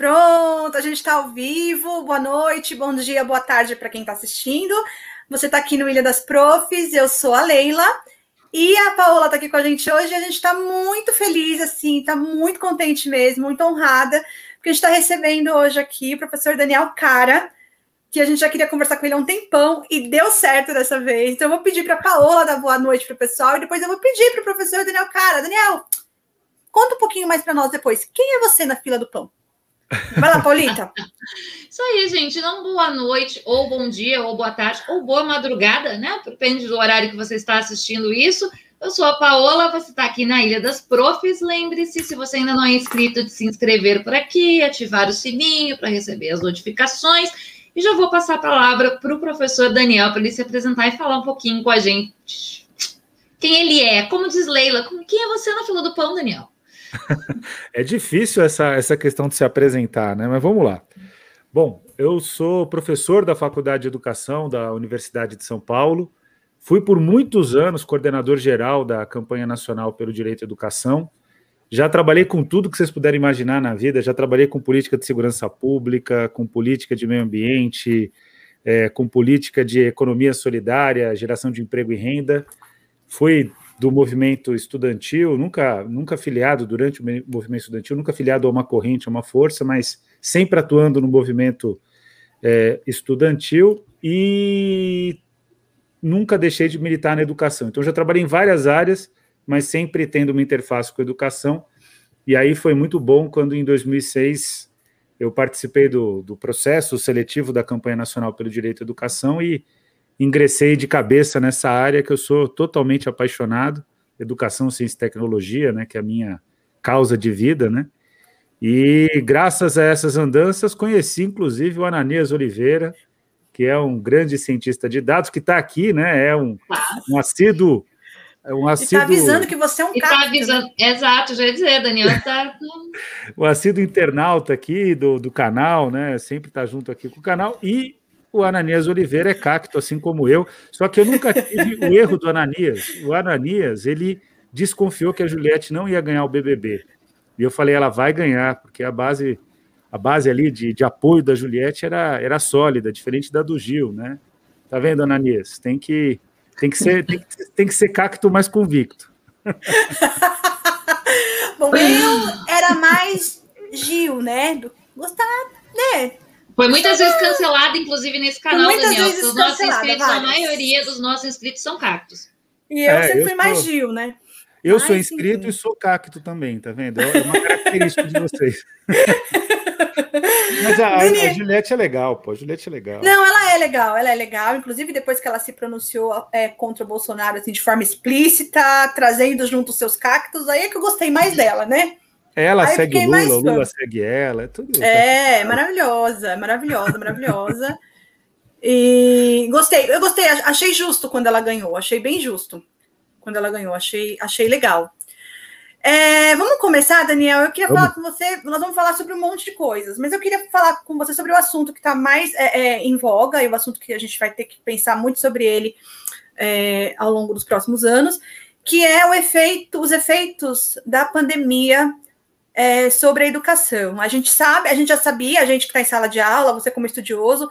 Pronto, a gente está ao vivo. Boa noite, bom dia, boa tarde para quem está assistindo. Você está aqui no Ilha das Profs, eu sou a Leila e a Paola está aqui com a gente hoje. A gente está muito feliz, assim, está muito contente mesmo, muito honrada, porque a gente está recebendo hoje aqui o professor Daniel Cara, que a gente já queria conversar com ele há um tempão e deu certo dessa vez. Então eu vou pedir para a Paola dar boa noite para o pessoal e depois eu vou pedir para o professor Daniel Cara. Daniel, conta um pouquinho mais para nós depois. Quem é você na fila do pão? Vai lá, Paulita. Isso aí, gente. Não boa noite, ou bom dia, ou boa tarde, ou boa madrugada, né? Depende do horário que você está assistindo isso. Eu sou a Paola, você está aqui na Ilha das Profs. Lembre-se, se você ainda não é inscrito, de se inscrever por aqui, ativar o sininho para receber as notificações. E já vou passar a palavra para o professor Daniel para ele se apresentar e falar um pouquinho com a gente. Quem ele é, como diz Leila, quem é você na fila do pão, Daniel? é difícil essa, essa questão de se apresentar, né? Mas vamos lá. Bom, eu sou professor da Faculdade de Educação da Universidade de São Paulo. Fui por muitos anos coordenador geral da campanha nacional pelo direito à educação. Já trabalhei com tudo que vocês puderem imaginar na vida. Já trabalhei com política de segurança pública, com política de meio ambiente, é, com política de economia solidária, geração de emprego e renda. Fui do movimento estudantil, nunca, nunca filiado durante o movimento estudantil, nunca filiado a uma corrente, a uma força, mas sempre atuando no movimento é, estudantil e nunca deixei de militar na educação. Então, já trabalhei em várias áreas, mas sempre tendo uma interface com a educação. E aí foi muito bom quando, em 2006, eu participei do, do processo seletivo da campanha nacional pelo direito à educação e ingressei de cabeça nessa área que eu sou totalmente apaixonado, educação, ciência e tecnologia, né, que é a minha causa de vida, né? E graças a essas andanças conheci inclusive o Ananias Oliveira, que é um grande cientista de dados que está aqui, né? É um, um assíduo é um tá assíduo... Está avisando que você é um cara. Tá avisando... Né? Exato, já ia dizer, Daniel está. o assíduo internauta aqui do, do canal, né? Sempre está junto aqui com o canal. E o Ananias Oliveira é cacto, assim como eu. Só que eu nunca tive o erro do Ananias. O Ananias, ele desconfiou que a Juliette não ia ganhar o BBB. E eu falei, ela vai ganhar, porque a base a base ali de, de apoio da Juliette era, era sólida, diferente da do Gil, né? Tá vendo, Ananias? Tem que, tem que, ser, tem, que, tem que ser cacto mais convicto. Bom, eu era mais Gil, né? Gostava, né? Foi muitas vezes cancelada, inclusive, nesse canal, Daniel. Os nossos inscritos, várias. a maioria dos nossos inscritos são cactos. E eu é, sempre eu fui sou... mais Gil, né? Eu Ai, sou inscrito sim. e sou cacto também, tá vendo? É uma característica de vocês. Mas a, a, Juliette é legal, pô. A Juliette é legal. Não, ela é legal, ela é legal. Inclusive, depois que ela se pronunciou é, contra o Bolsonaro assim, de forma explícita, trazendo junto os seus cactos, aí é que eu gostei mais dela, né? Ela Aí segue Lula, Lula segue ela, é tudo. É, maravilhosa, maravilhosa, maravilhosa. E gostei, eu gostei, achei justo quando ela ganhou, achei bem justo quando ela ganhou, achei, achei legal. É, vamos começar, Daniel. Eu queria vamos. falar com você. Nós vamos falar sobre um monte de coisas, mas eu queria falar com você sobre o assunto que está mais é, é, em voga e o assunto que a gente vai ter que pensar muito sobre ele é, ao longo dos próximos anos, que é o efeito, os efeitos da pandemia é, sobre a educação. A gente sabe, a gente já sabia, a gente que está em sala de aula, você como estudioso,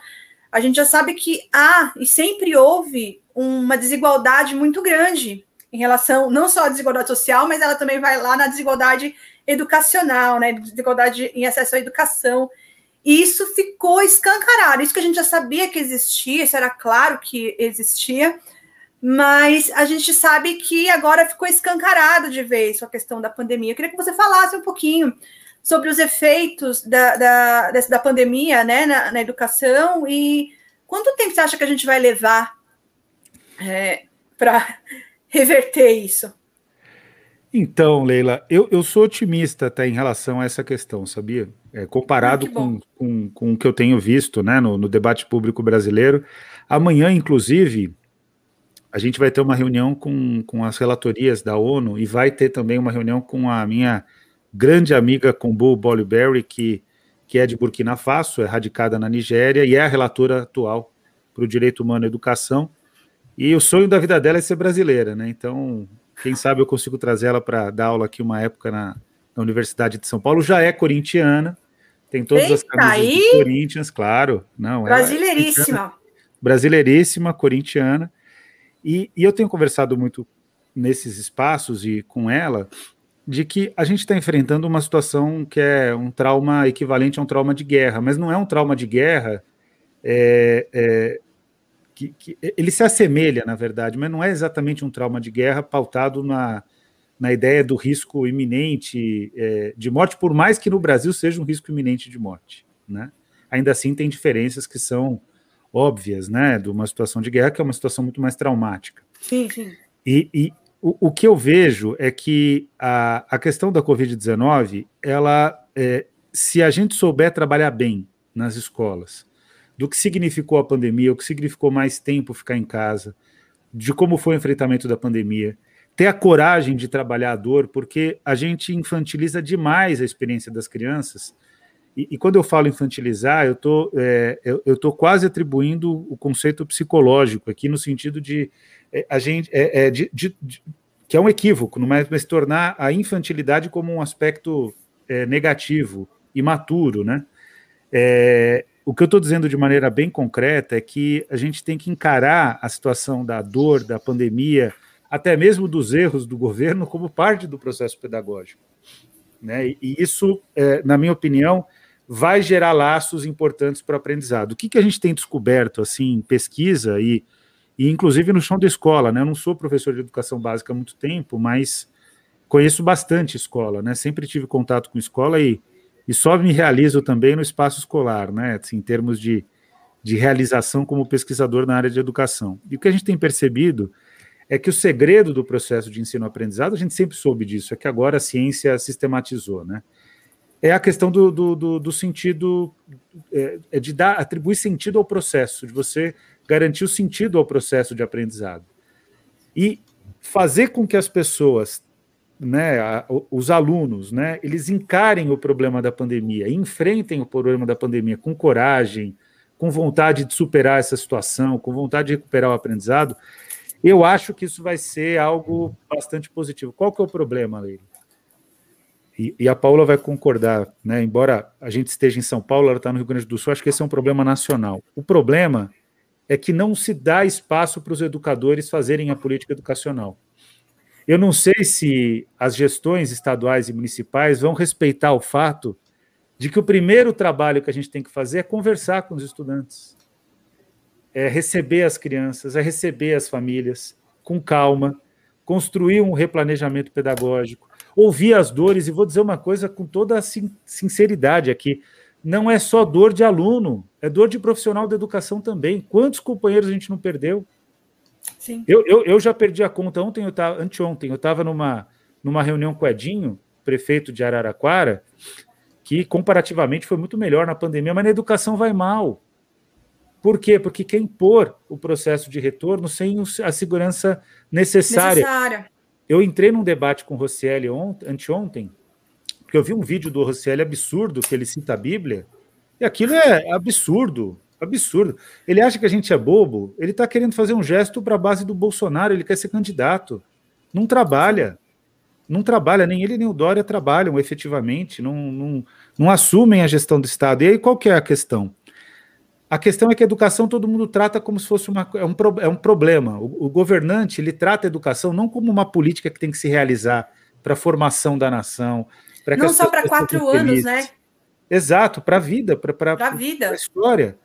a gente já sabe que há e sempre houve uma desigualdade muito grande em relação não só à desigualdade social, mas ela também vai lá na desigualdade educacional, né? Desigualdade em acesso à educação. E isso ficou escancarado. Isso que a gente já sabia que existia, isso era claro que existia, mas a gente sabe que agora ficou escancarado de vez a questão da pandemia. Eu queria que você falasse um pouquinho sobre os efeitos da, da, da pandemia né, na, na, educação e quanto tempo você acha que a gente vai levar é, para reverter isso? Então, Leila, eu, eu sou otimista até em relação a essa questão, sabia? É, comparado ah, com, com, com o que eu tenho visto né, no, no debate público brasileiro. Amanhã, inclusive, a gente vai ter uma reunião com, com as relatorias da ONU e vai ter também uma reunião com a minha grande amiga Kombu Boliberry, que, que é de Burkina Faso, é radicada na Nigéria e é a relatora atual para o direito humano e educação. E o sonho da vida dela é ser brasileira, né? Então, quem sabe eu consigo trazer ela para dar aula aqui uma época na, na Universidade de São Paulo. Já é corintiana, Tem todas Eita, as camisas aí? do Corinthians, claro. Não, Brasileiríssima. É brasileiríssima, corintiana. E, e eu tenho conversado muito nesses espaços e com ela de que a gente está enfrentando uma situação que é um trauma equivalente a um trauma de guerra, mas não é um trauma de guerra é, é, que, que, ele se assemelha, na verdade, mas não é exatamente um trauma de guerra pautado na, na ideia do risco iminente é, de morte, por mais que no Brasil seja um risco iminente de morte. Né? Ainda assim, tem diferenças que são óbvias, né, de uma situação de guerra, que é uma situação muito mais traumática. Sim, sim. E, e o, o, que eu vejo é que a, a questão da Covid-19, ela, é, se a gente souber trabalhar bem nas escolas, do que significou a pandemia, o que significou mais tempo ficar em casa, de como foi o enfrentamento da pandemia, ter a coragem de trabalhar a dor, porque a gente infantiliza demais a experiência das crianças. E, e quando eu falo infantilizar, eu tô, é, eu, eu tô quase atribuindo o conceito psicológico aqui no sentido de é, a gente é, é de, de, de, que é um equívoco, mas, mas tornar a infantilidade como um aspecto é, negativo, imaturo, né? É, o que eu estou dizendo de maneira bem concreta é que a gente tem que encarar a situação da dor, da pandemia, até mesmo dos erros do governo, como parte do processo pedagógico. Né? E isso, é, na minha opinião, vai gerar laços importantes para o aprendizado. O que, que a gente tem descoberto assim, pesquisa e, e inclusive no chão da escola? Né? Eu não sou professor de educação básica há muito tempo, mas conheço bastante escola, né? sempre tive contato com escola e e só me realizo também no espaço escolar, né, assim, em termos de, de realização como pesquisador na área de educação. E o que a gente tem percebido é que o segredo do processo de ensino-aprendizado, a gente sempre soube disso, é que agora a ciência sistematizou, né? É a questão do, do, do, do sentido, é, é, de dar, atribuir sentido ao processo, de você garantir o sentido ao processo de aprendizado. E fazer com que as pessoas né, a, os alunos, né, eles encarem o problema da pandemia, enfrentem o problema da pandemia com coragem, com vontade de superar essa situação, com vontade de recuperar o aprendizado, eu acho que isso vai ser algo bastante positivo. Qual que é o problema, Leila? E, e, a Paula vai concordar, né? Embora a gente esteja em São Paulo, ela está no Rio Grande do Sul, acho que esse é um problema nacional. O problema é que não se dá espaço para os educadores fazerem a política educacional. Eu não sei se as gestões estaduais e municipais vão respeitar o fato de que o primeiro trabalho que a gente tem que fazer é conversar com os estudantes, é receber as crianças, é receber as famílias com calma, construir um replanejamento pedagógico, ouvir as dores, e vou dizer uma coisa com toda a sinceridade aqui: não é só dor de aluno, é dor de profissional da educação também. Quantos companheiros a gente não perdeu? Sim. Eu, eu, eu já perdi a conta ontem, eu tava, anteontem, eu estava numa, numa reunião com o Edinho, prefeito de Araraquara, que comparativamente foi muito melhor na pandemia, mas na educação vai mal. Por quê? Porque quer impor o processo de retorno sem a segurança necessária. necessária. Eu entrei num debate com o Rocieli anteontem, porque eu vi um vídeo do Rocieli absurdo, que ele cita a Bíblia, e aquilo é absurdo. Absurdo. Ele acha que a gente é bobo. Ele está querendo fazer um gesto para a base do Bolsonaro. Ele quer ser candidato. Não trabalha. Não trabalha. Nem ele nem o Dória trabalham efetivamente. Não, não, não assumem a gestão do Estado. E aí qual que é a questão? A questão é que a educação todo mundo trata como se fosse uma, é, um, é um problema. O, o governante ele trata a educação não como uma política que tem que se realizar para a formação da nação. Não só para quatro anos, né? Exato, para a vida, para a história.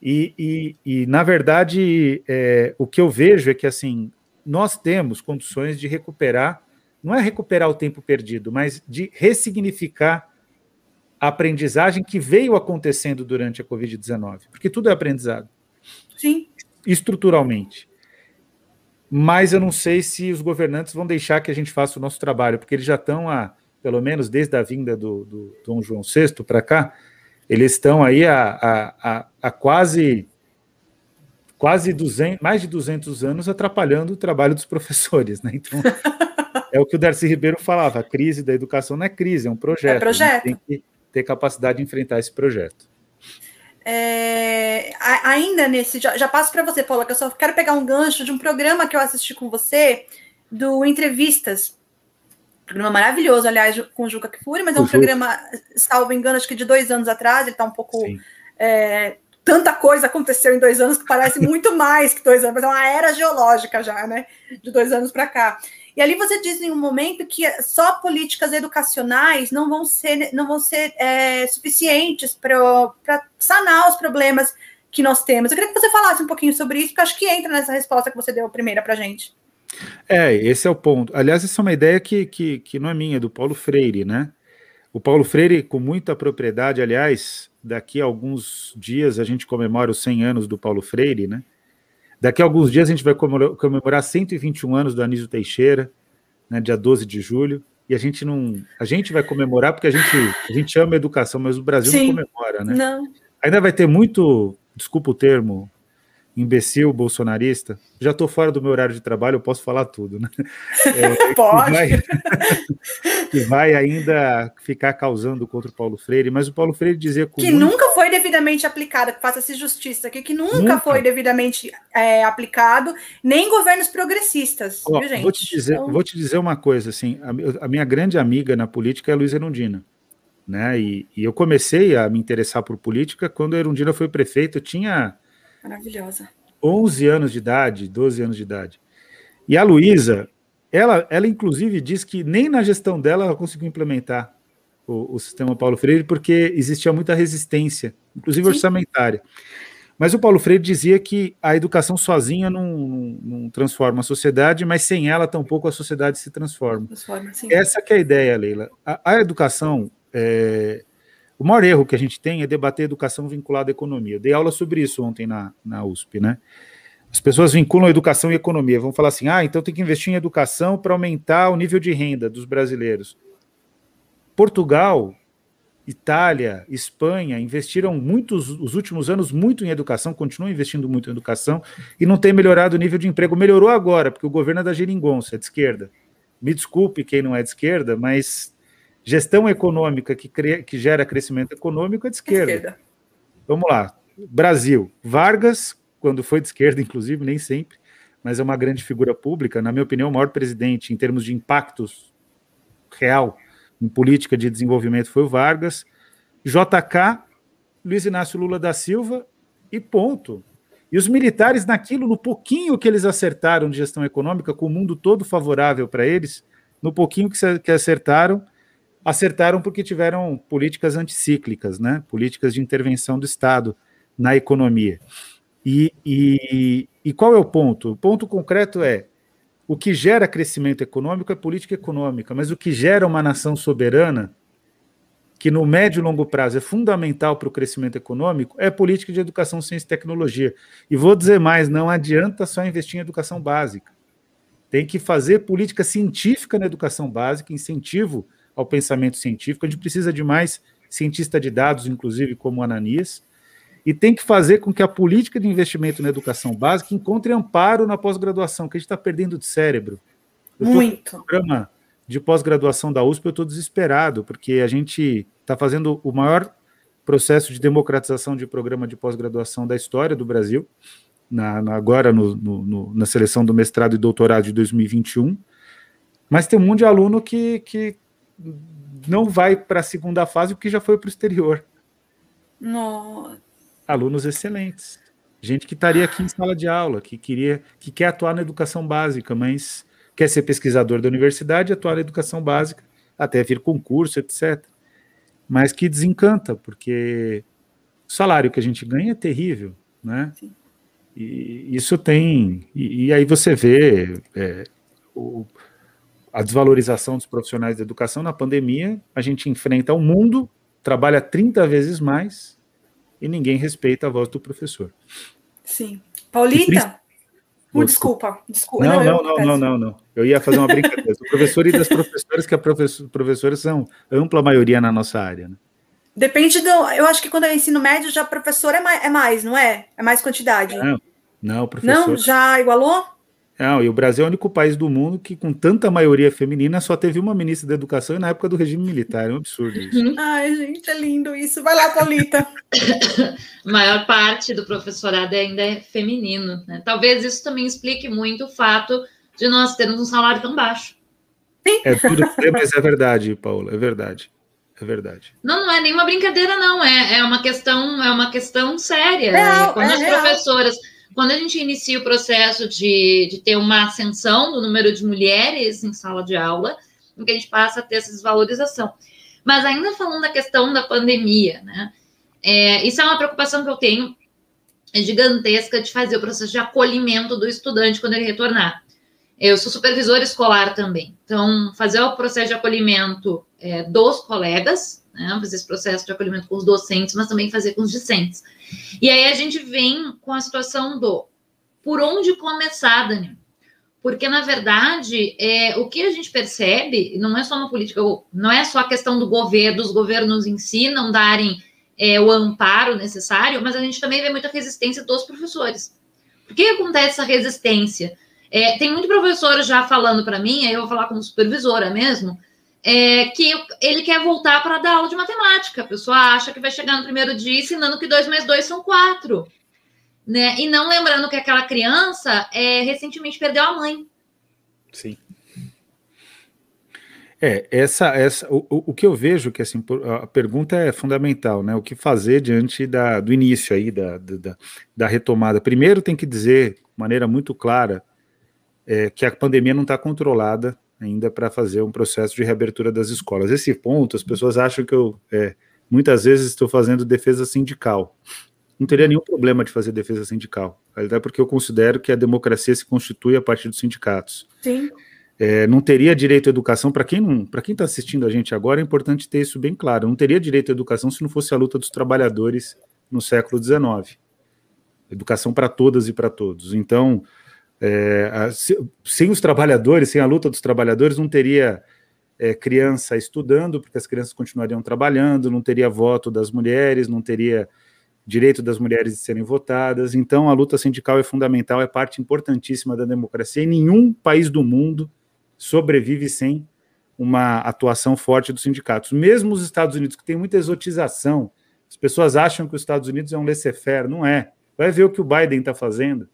E, e, e na verdade, é, o que eu vejo é que assim nós temos condições de recuperar, não é recuperar o tempo perdido, mas de ressignificar a aprendizagem que veio acontecendo durante a Covid-19, porque tudo é aprendizado. Sim. Estruturalmente. Mas eu não sei se os governantes vão deixar que a gente faça o nosso trabalho, porque eles já estão, a, pelo menos desde a vinda do, do Dom João VI para cá, eles estão aí a, a, a, a quase quase 200, mais de 200 anos atrapalhando o trabalho dos professores, né? Então, é o que o Darcy Ribeiro falava, a crise da educação não é crise, é um projeto. É projeto. Tem que ter capacidade de enfrentar esse projeto. É, ainda nesse, já, já passo para você, Paula, que eu só quero pegar um gancho de um programa que eu assisti com você, do Entrevistas, Programa maravilhoso, aliás, com o Juca Kfouri, mas é um programa, salvo engano, acho que de dois anos atrás, ele está um pouco. É, tanta coisa aconteceu em dois anos que parece muito mais que dois anos, mas é uma era geológica já, né? De dois anos para cá. E ali você diz em um momento que só políticas educacionais não vão ser, não vão ser é, suficientes para sanar os problemas que nós temos. Eu queria que você falasse um pouquinho sobre isso, porque acho que entra nessa resposta que você deu primeira para a gente. É, esse é o ponto. Aliás, essa é uma ideia que, que, que não é minha, é do Paulo Freire, né? O Paulo Freire, com muita propriedade, aliás, daqui a alguns dias a gente comemora os 100 anos do Paulo Freire, né? Daqui a alguns dias a gente vai comemorar 121 anos do Anísio Teixeira, né, dia 12 de julho, e a gente não. A gente vai comemorar porque a gente, a gente ama a educação, mas o Brasil Sim, não comemora, né? Não. Ainda vai ter muito, desculpa o termo, imbecil bolsonarista, já estou fora do meu horário de trabalho, eu posso falar tudo, né? É, Pode. Que vai, vai, ainda ficar causando contra o Paulo Freire, mas o Paulo Freire dizia que muito... nunca foi devidamente aplicado, que faça-se justiça aqui, que nunca, nunca. foi devidamente é, aplicado, nem governos progressistas, Ó, viu, gente? Vou te, dizer, então... vou te dizer uma coisa, assim, a, a minha grande amiga na política é a Luiz Erundina. Né? E, e, eu comecei a me interessar por política quando a Erundina foi prefeita. Eu tinha Maravilhosa. 11 anos de idade, 12 anos de idade. E a Luísa, ela, ela inclusive diz que nem na gestão dela ela conseguiu implementar o, o sistema Paulo Freire, porque existia muita resistência, inclusive Sim. orçamentária. Mas o Paulo Freire dizia que a educação sozinha não, não, não, transforma a sociedade, mas sem ela tampouco a sociedade se transforma. transforma Essa que é a ideia, Leila. A, a educação, é, o maior erro que a gente tem é debater educação vinculada à economia. Eu dei aula sobre isso ontem na, na USP, né? As pessoas vinculam educação e economia. Vão falar assim: ah, então tem que investir em educação para aumentar o nível de renda dos brasileiros. Portugal, Itália, Espanha investiram muitos, os últimos anos muito em educação, continuam investindo muito em educação e não tem melhorado o nível de emprego. Melhorou agora, porque o governo é da geringonça, é de esquerda. Me desculpe quem não é de esquerda, mas Gestão econômica que, cria, que gera crescimento econômico é de esquerda. esquerda. Vamos lá. Brasil. Vargas, quando foi de esquerda, inclusive, nem sempre, mas é uma grande figura pública. Na minha opinião, o maior presidente em termos de impactos real em política de desenvolvimento foi o Vargas. JK, Luiz Inácio Lula da Silva e ponto. E os militares, naquilo, no pouquinho que eles acertaram de gestão econômica, com o mundo todo favorável para eles, no pouquinho que acertaram, acertaram porque tiveram políticas anticíclicas, né? políticas de intervenção do Estado na economia. E, e, e qual é o ponto? O ponto concreto é o que gera crescimento econômico é política econômica, mas o que gera uma nação soberana, que no médio e longo prazo é fundamental para o crescimento econômico, é política de educação, ciência e tecnologia. E vou dizer mais: não adianta só investir em educação básica. Tem que fazer política científica na educação básica, incentivo ao pensamento científico. A gente precisa de mais cientista de dados, inclusive como Ananias, e tem que fazer com que a política de investimento na educação básica encontre amparo na pós-graduação, que a gente está perdendo de cérebro. Eu Muito. No programa de pós-graduação da USP, eu estou desesperado, porque a gente está fazendo o maior processo de democratização de programa de pós-graduação da história do Brasil, na, na agora no, no, na seleção do mestrado e doutorado de 2021, mas tem um monte de aluno que, que não vai para a segunda fase porque já foi para o exterior. Nossa. Alunos excelentes. Gente que estaria aqui em sala de aula, que queria, que quer atuar na educação básica, mas quer ser pesquisador da universidade, atuar na educação básica, até vir concurso, etc. Mas que desencanta, porque o salário que a gente ganha é terrível, né? Sim. E isso tem. E, e aí você vê é, o, a desvalorização dos profissionais da educação na pandemia, a gente enfrenta o mundo, trabalha 30 vezes mais e ninguém respeita a voz do professor. Sim. Paulita? Desculpa, desculpa. Não, não, não, não, não, não, Eu ia fazer uma brincadeira. professor e das professoras, que a professor, professores são ampla maioria na nossa área. Né? Depende do. Eu acho que quando é ensino médio, já professor é mais, é mais, não é? É mais quantidade. Não, não, professor. Não, já igualou? Não, e o Brasil é o único país do mundo que, com tanta maioria feminina, só teve uma ministra da educação e na época do regime militar. É um absurdo isso. Ai, gente, é lindo isso. Vai lá, Paulita. a maior parte do professorado ainda é feminino. Né? Talvez isso também explique muito o fato de nós termos um salário tão baixo. É duro dizer, mas é verdade, Paula, é verdade. É verdade. Não, não é nenhuma brincadeira, não. É, é uma questão, é uma questão séria. Real, quando é as real. professoras, quando a gente inicia o processo de, de ter uma ascensão do número de mulheres em sala de aula, em que a gente passa a ter essa desvalorização. Mas ainda falando da questão da pandemia, né? É, isso é uma preocupação que eu tenho gigantesca de fazer o processo de acolhimento do estudante quando ele retornar. Eu sou supervisora escolar também, então fazer o processo de acolhimento é, dos colegas, né, fazer esse processo de acolhimento com os docentes, mas também fazer com os discentes. E aí a gente vem com a situação do por onde começar, Dani? Porque, na verdade, é, o que a gente percebe, não é só uma política, não é só a questão do governo, dos governos em si não darem é, o amparo necessário, mas a gente também vê muita resistência dos professores. Por que acontece essa resistência? É, tem muito professor já falando para mim, aí eu vou falar como supervisora mesmo, é, que ele quer voltar para dar aula de matemática. A pessoa acha que vai chegar no primeiro dia ensinando que 2 mais 2 são 4. Né? E não lembrando que aquela criança é, recentemente perdeu a mãe. Sim. É, essa, essa, o, o que eu vejo que assim, a pergunta é fundamental, né? O que fazer diante da, do início aí da, da, da retomada? Primeiro tem que dizer, de maneira muito clara, é, que a pandemia não está controlada ainda para fazer um processo de reabertura das escolas. Esse ponto, as pessoas acham que eu é, muitas vezes estou fazendo defesa sindical. Não teria nenhum problema de fazer defesa sindical, até porque eu considero que a democracia se constitui a partir dos sindicatos. Sim é, não teria direito à educação, para quem não, para quem está assistindo a gente agora, é importante ter isso bem claro. Não teria direito à educação se não fosse a luta dos trabalhadores no século XIX. Educação para todas e para todos. Então, é, sem os trabalhadores, sem a luta dos trabalhadores, não teria é, criança estudando, porque as crianças continuariam trabalhando, não teria voto das mulheres, não teria direito das mulheres de serem votadas. Então, a luta sindical é fundamental, é parte importantíssima da democracia. Em nenhum país do mundo sobrevive sem uma atuação forte dos sindicatos. Mesmo os Estados Unidos, que tem muita exotização, as pessoas acham que os Estados Unidos é um laissez-faire, não é. Vai ver o que o Biden está fazendo.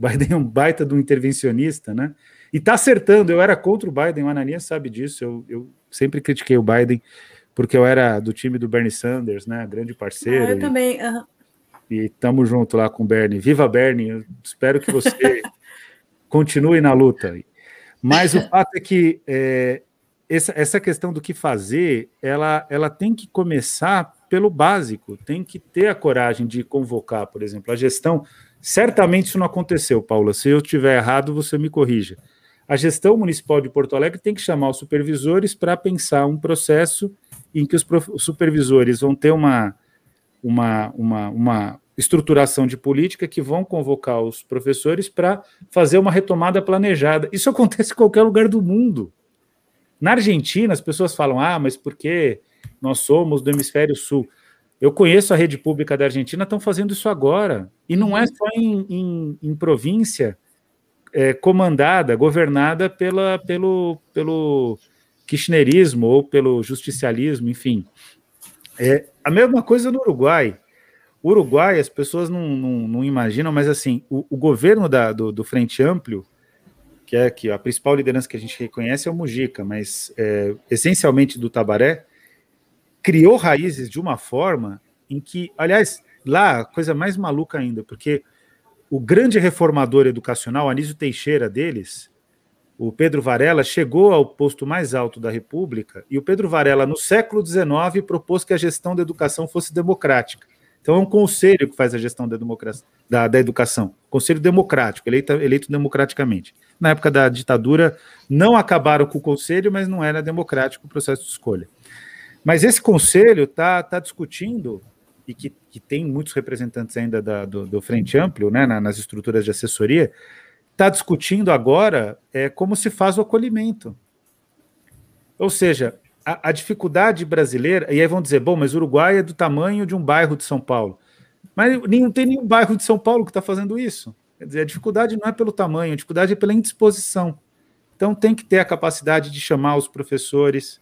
O Biden é um baita de um intervencionista, né? E está acertando. Eu era contra o Biden, o Ananias sabe disso. Eu, eu, sempre critiquei o Biden, porque eu era do time do Bernie Sanders, né? Grande parceiro. Ah, eu e, também. Uhum. E estamos junto lá com o Bernie. Viva Bernie! Eu espero que você continue na luta. Mas o fato é que é, essa, essa questão do que fazer, ela, ela tem que começar pelo básico, tem que ter a coragem de convocar, por exemplo, a gestão. Certamente isso não aconteceu, Paula. Se eu estiver errado, você me corrija. A gestão municipal de Porto Alegre tem que chamar os supervisores para pensar um processo em que os supervisores vão ter uma, uma, uma, uma estruturação de política que vão convocar os professores para fazer uma retomada planejada. Isso acontece em qualquer lugar do mundo. Na Argentina, as pessoas falam: ah, mas porque nós somos do hemisfério sul. Eu conheço a rede pública da Argentina, estão fazendo isso agora. E não é só em, em, em província é, comandada, governada pela, pelo, pelo kirchnerismo ou pelo justicialismo, enfim. É a mesma coisa no Uruguai. O Uruguai, as pessoas não, não, não imaginam, mas assim, o, o governo da, do, do, Frente Amplio, que é que a principal liderança que a gente reconhece é o Mujica, mas é, essencialmente do Tabaré, criou raízes de uma forma em que, aliás, lá, coisa mais maluca ainda, porque o grande reformador educacional, Anísio Teixeira deles, o Pedro Varela, chegou ao posto mais alto da República, e o Pedro Varela, no século XIX, propôs que a gestão da educação fosse democrática. Então é um conselho que faz a gestão da, da, da educação, conselho democrático, eleito, eleito democraticamente. Na época da ditadura, não acabaram com o conselho, mas não era democrático o processo de escolha. Mas esse conselho está tá discutindo, e que, que, tem muitos representantes ainda da, do, do, Frente Amplio, né, nas estruturas de assessoria, está discutindo agora é, como se faz o acolhimento. Ou seja, a, a, dificuldade brasileira, e aí vão dizer, bom, mas Uruguai é do tamanho de um bairro de São Paulo. Mas não tem nenhum bairro de São Paulo que está fazendo isso. Quer dizer, a dificuldade não é pelo tamanho, a dificuldade é pela indisposição. Então tem que ter a capacidade de chamar os professores.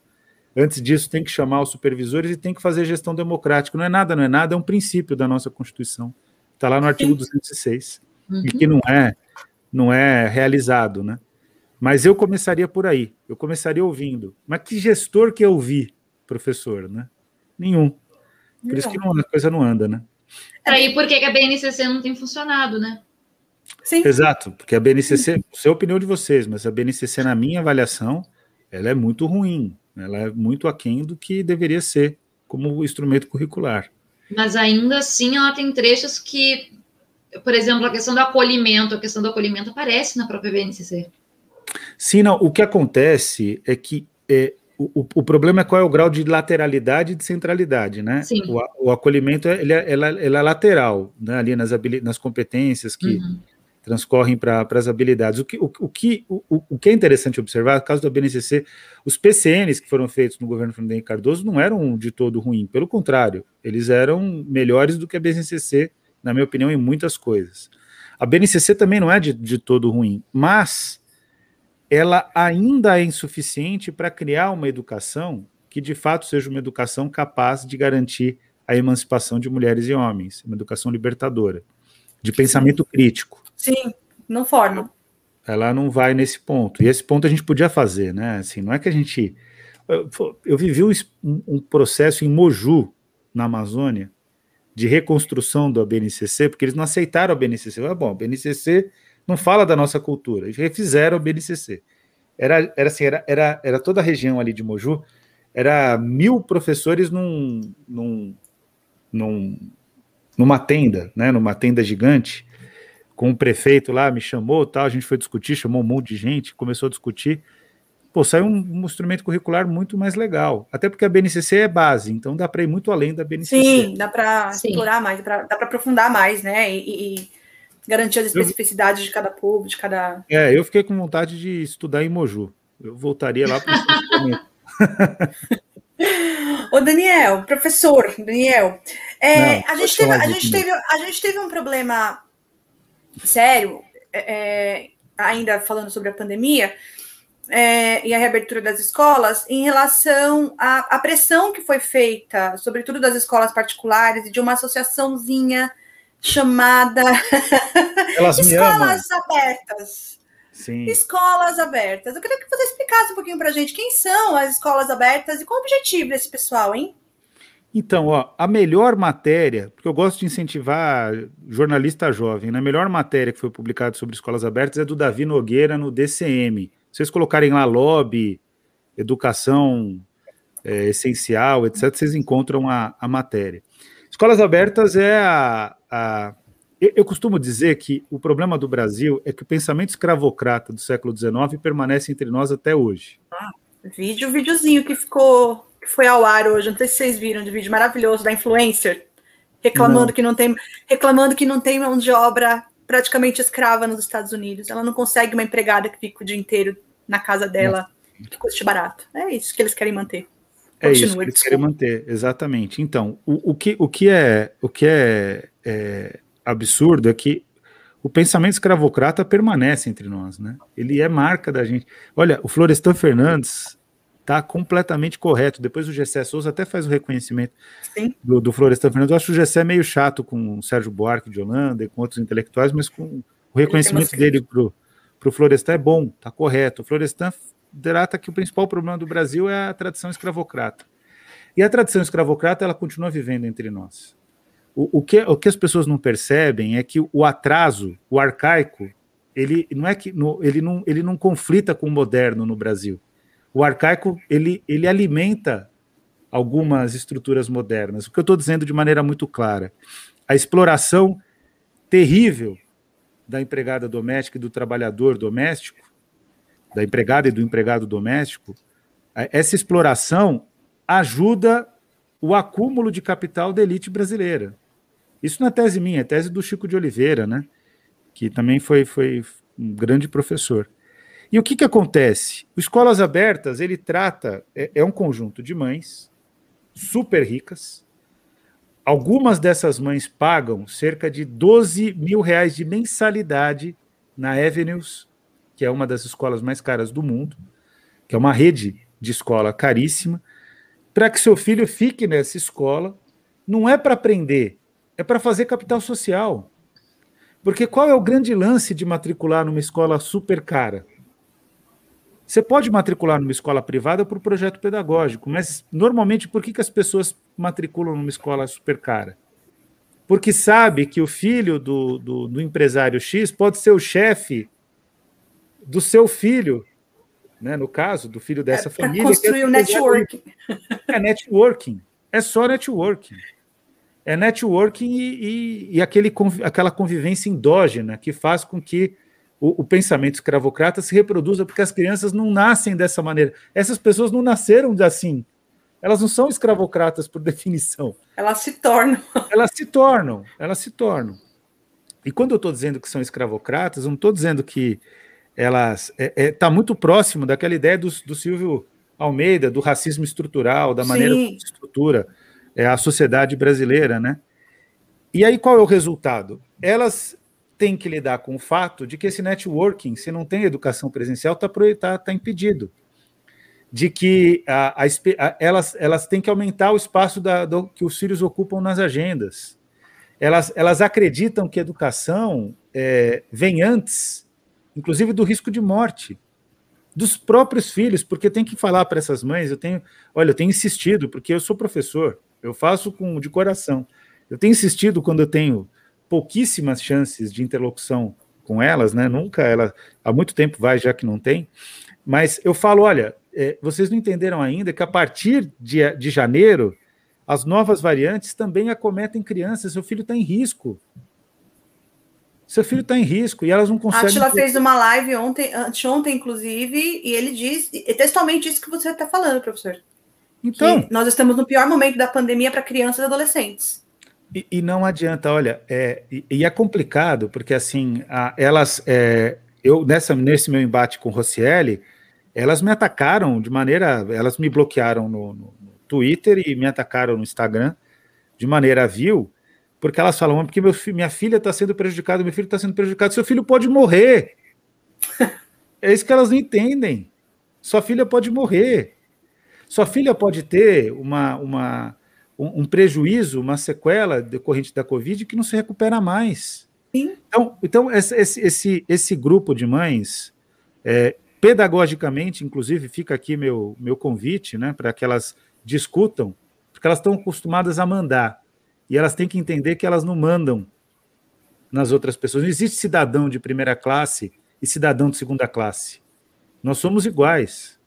Antes disso, tem que chamar os supervisores e tem que fazer gestão democrática. Não é nada, não é nada, é um princípio da nossa Constituição. Está lá no artigo 206. Uhum. E que não é, não é realizado, né? Mas eu começaria por aí. Eu começaria ouvindo. Mas que gestor que eu vi, professor, né? Nenhum. Por não. isso que não, a coisa não anda, né? Aí por que a BNCC não tem funcionado, né? Sim. Exato, porque a BNCC, sei a opinião de vocês, mas a BNCC, na minha avaliação, ela é muito ruim. Ela é muito aquém do que deveria ser como instrumento curricular. Mas ainda assim ela tem trechos que, por exemplo, a questão do acolhimento, a questão do acolhimento aparece na própria BNCC. Sim, não. O que acontece é que é, o, o, problema é qual é o grau de lateralidade e de centralidade, né? Sim. O, o acolhimento ele é, ele é, é lateral, né? ali nas, nas competências que uhum. Transcorrem para as habilidades. O que, o, o, que, o, o que é interessante observar, no caso da BNCC, os PCNs que foram feitos no governo Fernando Henrique Cardoso não eram de todo ruim, pelo contrário, eles eram melhores do que a BNCC, na minha opinião, em muitas coisas. A BNCC também não é de, de todo ruim, mas ela ainda é insuficiente para criar uma educação que de fato seja uma educação capaz de garantir a emancipação de mulheres e homens, uma educação libertadora, de pensamento crítico. Sim, não forma. Ela não vai nesse ponto. E esse ponto a gente podia fazer, né? Assim, não é que a gente. Eu, eu vivi um, um processo em Moju, na Amazônia, de reconstrução da BNCC, porque eles não aceitaram a BNCC. Ah, bom, a BNCC não fala da nossa cultura. Eles refizeram o BNCC. Era, era assim, era, era, era toda a região ali de Moju, era mil professores num, num, num, numa tenda, né, numa tenda gigante, com o prefeito lá, me chamou, tal, a gente foi discutir, chamou um monte de gente, começou a discutir, pô, saiu um, um instrumento curricular muito mais legal, até porque a BNCC é base, então dá para ir muito além da BNCC. Sim, dá para explorar mais, dá para aprofundar mais, né, e, e garantir as especificidades eu... de cada povo, de cada. É, eu fiquei com vontade de estudar em Moju. Eu voltaria lá para Ô, Daniel, professor, Daniel, é, Não, a, gente teve, a, gente teve, a gente teve um problema sério, é, é, ainda falando sobre a pandemia é, e a reabertura das escolas, em relação à, à pressão que foi feita, sobretudo das escolas particulares e de uma associaçãozinha chamada Escolas Abertas. Sim. Escolas Abertas. Eu queria que você explicasse um pouquinho para a gente quem são as escolas abertas e qual o objetivo desse pessoal, hein? Então, ó, a melhor matéria, porque eu gosto de incentivar jornalista jovem, né? a melhor matéria que foi publicada sobre escolas abertas é do Davi Nogueira no DCM. Vocês colocarem lá lobby, educação é, essencial, etc., vocês encontram a, a matéria. Escolas abertas é a, a, eu costumo dizer que o problema do Brasil é que o pensamento escravocrata do século XIX permanece entre nós até hoje. Ah, vídeo, videozinho que ficou, que foi ao ar hoje, não sei se vocês viram, de vídeo maravilhoso da influencer, reclamando não. que não tem, reclamando que não tem mão de obra praticamente escrava nos Estados Unidos. Ela não consegue uma empregada que fica o dia inteiro na casa dela, Nossa. que custe barato. É isso que eles querem manter. É isso que eles querem manter, exatamente. Então, o, o, que, o que é, o que é, é absurdo é que o pensamento escravocrata permanece entre nós, né? Ele é marca da gente. Olha, o Florestan Fernandes está completamente correto. Depois o Gessé Souza até faz o reconhecimento do, do, Florestan Fernandes. Eu acho o Gessé meio chato com o Sérgio Buarque de Holanda e com outros intelectuais, mas com o reconhecimento dele para o Florestan é bom, está correto. O Florestan trata que o principal problema do Brasil é a tradição escravocrata. E a tradição escravocrata ela continua vivendo entre nós. O, o, que, o que as pessoas não percebem é que o atraso, o arcaico, ele não é que no, ele, não, ele não conflita com o moderno no Brasil. O arcaico ele, ele alimenta algumas estruturas modernas. O que eu estou dizendo de maneira muito clara, a exploração terrível da empregada doméstica e do trabalhador doméstico da empregada e do empregado doméstico, essa exploração ajuda o acúmulo de capital da elite brasileira. Isso não é tese minha, é tese do Chico de Oliveira, né? que também foi, foi um grande professor. E o que, que acontece? O Escolas Abertas, ele trata, é, é um conjunto de mães super ricas, algumas dessas mães pagam cerca de 12 mil reais de mensalidade na Avenues que é uma das escolas mais caras do mundo, que é uma rede de escola caríssima, para que seu filho fique nessa escola, não é para aprender, é para fazer capital social. Porque qual é o grande lance de matricular numa escola super cara? Você pode matricular numa escola privada por projeto pedagógico, mas normalmente por que, que as pessoas matriculam numa escola super cara? Porque sabe que o filho do, do, do empresário X pode ser o chefe do seu filho, né? no caso, do filho dessa é, família. Construir é o networking. É networking. É só networking. É networking e, e, e aquele, aquela convivência endógena que faz com que o, o, pensamento escravocrata se reproduza, porque as crianças não nascem dessa maneira. Essas pessoas não nasceram assim. Elas não são escravocratas por definição. Elas se tornam. Elas se tornam, elas se tornam. E quando eu estou dizendo que são escravocratas, não estou dizendo que elas. Está é, é, tá muito próximo daquela ideia do, do, Silvio Almeida, do racismo estrutural, da maneira Sim. como se estrutura é, a sociedade brasileira, né? E aí qual é o resultado? Elas tem que lidar com o fato de que esse networking, se não tem educação presencial, está tá, tá impedido. De que a, a, elas, elas têm que aumentar o espaço da, do, que os filhos ocupam nas agendas. Elas, elas acreditam que educação é, vem antes, inclusive, do risco de morte dos próprios filhos, porque tem que falar para essas mães. Eu tenho, olha, eu tenho insistido, porque eu sou professor, eu faço com de coração. Eu tenho insistido quando eu tenho pouquíssimas chances de interlocução com elas, né? Nunca ela há muito tempo vai já que não tem. Mas eu falo, olha, é, vocês não entenderam ainda que a partir de, de janeiro as novas variantes também acometem crianças. Seu filho está em risco. Seu filho está em risco e elas não conseguem. A Atila fez uma live ontem, anteontem, inclusive, e ele diz, e textualmente isso que você está falando, professor. Então, nós estamos no pior momento da pandemia para crianças e adolescentes. E, e, não adianta, olha, é, e, e, é complicado, porque assim, a, elas, é, eu nessa, nesse meu embate com Rocieli, elas me atacaram de maneira, elas me bloquearam no, no, no Twitter e me atacaram no Instagram de maneira vil, porque elas falam, porque meu, minha filha está sendo prejudicada, meu filho está sendo prejudicado, seu filho pode morrer. é isso que elas não entendem. Sua filha pode morrer. Sua filha pode ter uma, uma, um, um prejuízo, uma sequela decorrente da Covid que não se recupera mais. Sim. Então, então esse, esse, esse grupo de mães, é, pedagogicamente, inclusive, fica aqui meu, meu convite né, para que elas discutam, porque elas estão acostumadas a mandar. E elas têm que entender que elas não mandam nas outras pessoas. Não existe cidadão de primeira classe e cidadão de segunda classe. Nós somos iguais.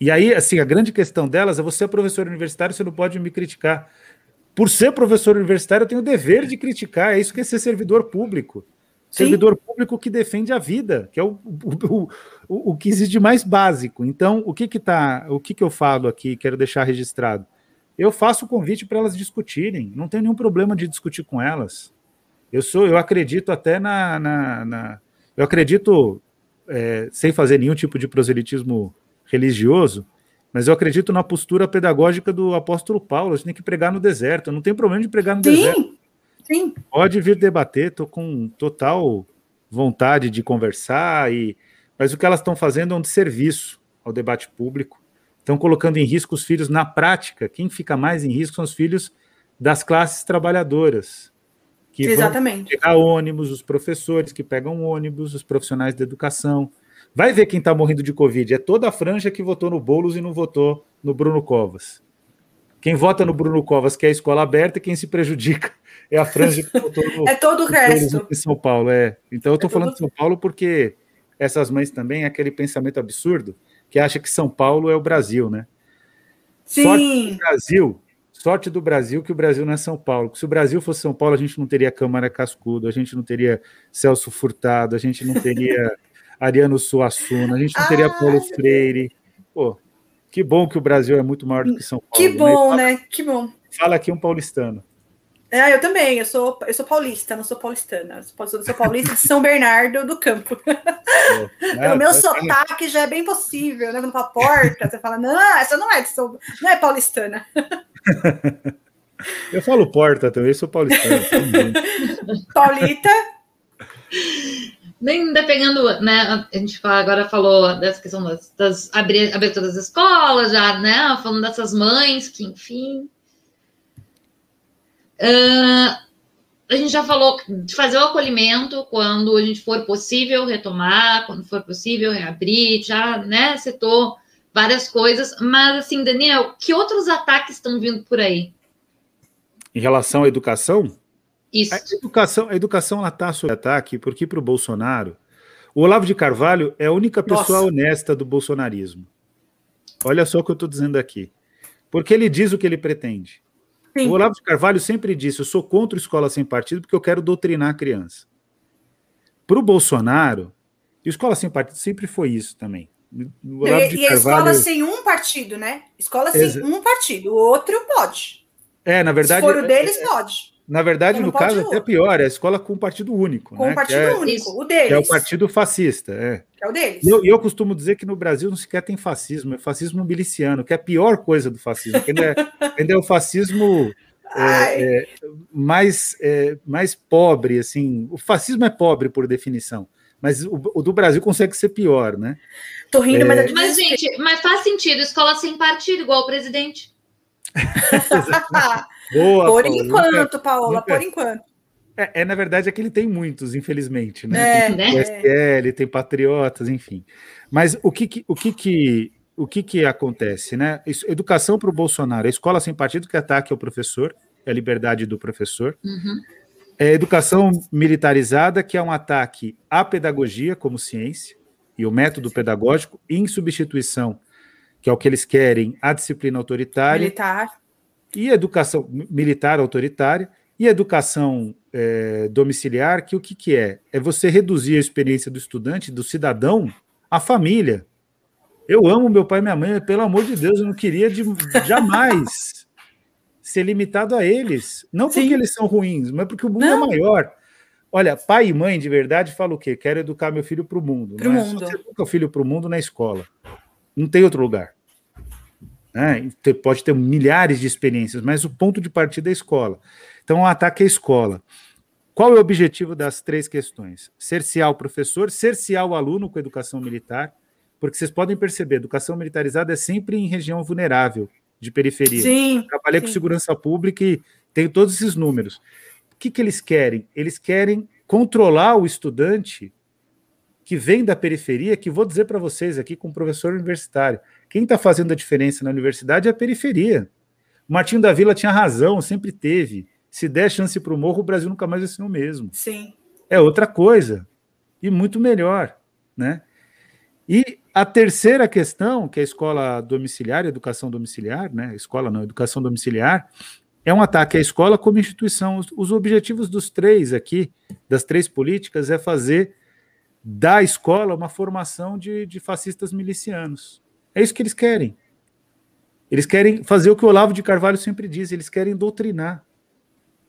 E aí, assim, a grande questão delas é você é professor universitário, você não pode me criticar. Por ser professor universitário, eu tenho o dever de criticar. É isso que é ser servidor público. Sim. Servidor público que defende a vida, que é o, o, o, o que existe de mais básico. Então, o que que tá, o que que eu falo aqui, quero deixar registrado. Eu faço o convite para elas discutirem. Não tem nenhum problema de discutir com elas. Eu sou, eu acredito até na, na, na eu acredito é, sem fazer nenhum tipo de proselitismo religioso, mas eu acredito na postura pedagógica do apóstolo Paulo. A gente tem que pregar no deserto. Não tem problema de pregar no sim, deserto. Sim. Pode vir debater, estou com total vontade de conversar, e mas o que elas estão fazendo é um serviço ao debate público. Estão colocando em risco os filhos na prática. Quem fica mais em risco são os filhos das classes trabalhadoras. Que Exatamente. vão pegar ônibus, os professores que pegam ônibus, os profissionais da educação Vai ver quem está morrendo de Covid. É toda a franja que votou no Boulos e não votou no Bruno Covas. Quem vota no Bruno Covas quer a escola aberta e quem se prejudica é a franja que votou no. é todo o resto. Em São Paulo, é. Então eu estou é falando todo... de São Paulo porque essas mães também, aquele pensamento absurdo que acha que São Paulo é o Brasil, né? Sim. Sorte do Brasil, sorte do Brasil que o Brasil não é São Paulo. Se o Brasil fosse São Paulo, a gente não teria Câmara Cascudo, a gente não teria Celso Furtado, a gente não teria Ariano Suassuna, a gente não teria ah, Paulo Freire. Pô, que bom que o Brasil é muito maior do que São Paulo. Que né? bom, né? né? Que bom. Fala aqui um paulistano. É, eu também, eu sou, eu sou paulista, não sou paulistana. Eu sou, sou paulista de São Bernardo do Campo. É, o meu sotaque já é bem possível, né? Quando fala porta, você fala, não, essa não é de São, não é paulistana. eu falo porta também, sou paulistano. Paulita nem pegando, né? A gente fala, agora falou dessa questão das, das aberturas das escolas, já, né? Falando dessas mães que, enfim. Uh, a gente já falou de fazer o acolhimento quando a gente for possível retomar, quando for possível reabrir, já, né, citou várias coisas, mas assim, Daniel, que outros ataques estão vindo por aí? Em relação à educação? Isso. A educação, a educação ela está sob ataque porque para o Bolsonaro, o Olavo de Carvalho é a única pessoa Nossa. honesta do bolsonarismo. Olha só o que eu estou dizendo aqui. Porque ele diz o que ele pretende. Sim. O Olavo de Carvalho sempre disse: eu sou contra escola sem partido porque eu quero doutrinar a criança. Para o Bolsonaro, e escola sem partido sempre foi isso também. O Olavo e, e a escola sem um partido, né? Escola sem Exa... um partido, o outro pode. É, na verdade. Se for o deles, é, pode. Na verdade, no caso, até pior, é a escola com partido único. Com né? partido é, único, o deles. Que é o partido fascista. É, que é o deles. E eu, eu, costumo dizer que no Brasil não sequer tem fascismo, é fascismo miliciano, que é a pior coisa do fascismo. Ainda é, ainda é o fascismo é, é, mais, é, mais pobre, assim. O fascismo é pobre por definição, mas o, o do Brasil consegue ser pior, né? Tô rindo, mas, é... mas gente, mas faz sentido escola sem partido igual o presidente. Boa, por Paulo, enquanto, nunca, Paola, nunca... por enquanto. É, é, na verdade, é que ele tem muitos, infelizmente, né? É, tem PSL, tem patriotas, enfim. Mas o que, que o que, que o que, que acontece, né? Educação para o Bolsonaro, a escola sem partido que ataque ao professor, é a liberdade do professor. Uhum. É educação militarizada, que é um ataque à pedagogia como ciência e o método pedagógico, em substituição, que é o que eles querem, a disciplina autoritária. Militar e educação militar autoritária e educação é, domiciliar, que o que, que é? É você reduzir a experiência do estudante, do cidadão, à família. Eu amo meu pai e minha mãe, pelo amor de Deus, eu não queria de, jamais ser limitado a eles. Não porque Sim. eles são ruins, mas porque o mundo é não. é maior. Olha, pai e mãe de verdade falam o quê? Quero educar meu filho para o mundo. Pro é mundo. Você educa o filho para o mundo na escola. Não tem outro lugar. Né? Pode ter milhares de experiências, mas o ponto de partida é a escola. Então, o ataque é a escola. Qual é o objetivo das três questões? Cercear o professor, cercear o aluno com educação militar, porque vocês podem perceber, educação militarizada é sempre em região vulnerável, de periferia. Sim, Trabalhei sim. com segurança pública e tenho todos esses números. O que, que eles querem? Eles querem controlar o estudante que vem da periferia, que vou dizer para vocês aqui como professor universitário, quem está fazendo a diferença na universidade é a periferia. O Martinho da Vila tinha razão, sempre teve. Se der chance para o morro, o Brasil nunca mais vai ser o mesmo. Sim. É outra coisa. E muito melhor. Né? E a terceira questão, que é a escola domiciliar, educação domiciliar, né? Escola não, educação domiciliar, é um ataque à escola como instituição. Os, os objetivos dos três aqui, das três políticas, é fazer da escola uma formação de, de fascistas milicianos. É isso que eles querem. Eles querem fazer o que o Olavo de Carvalho sempre diz, eles querem doutrinar.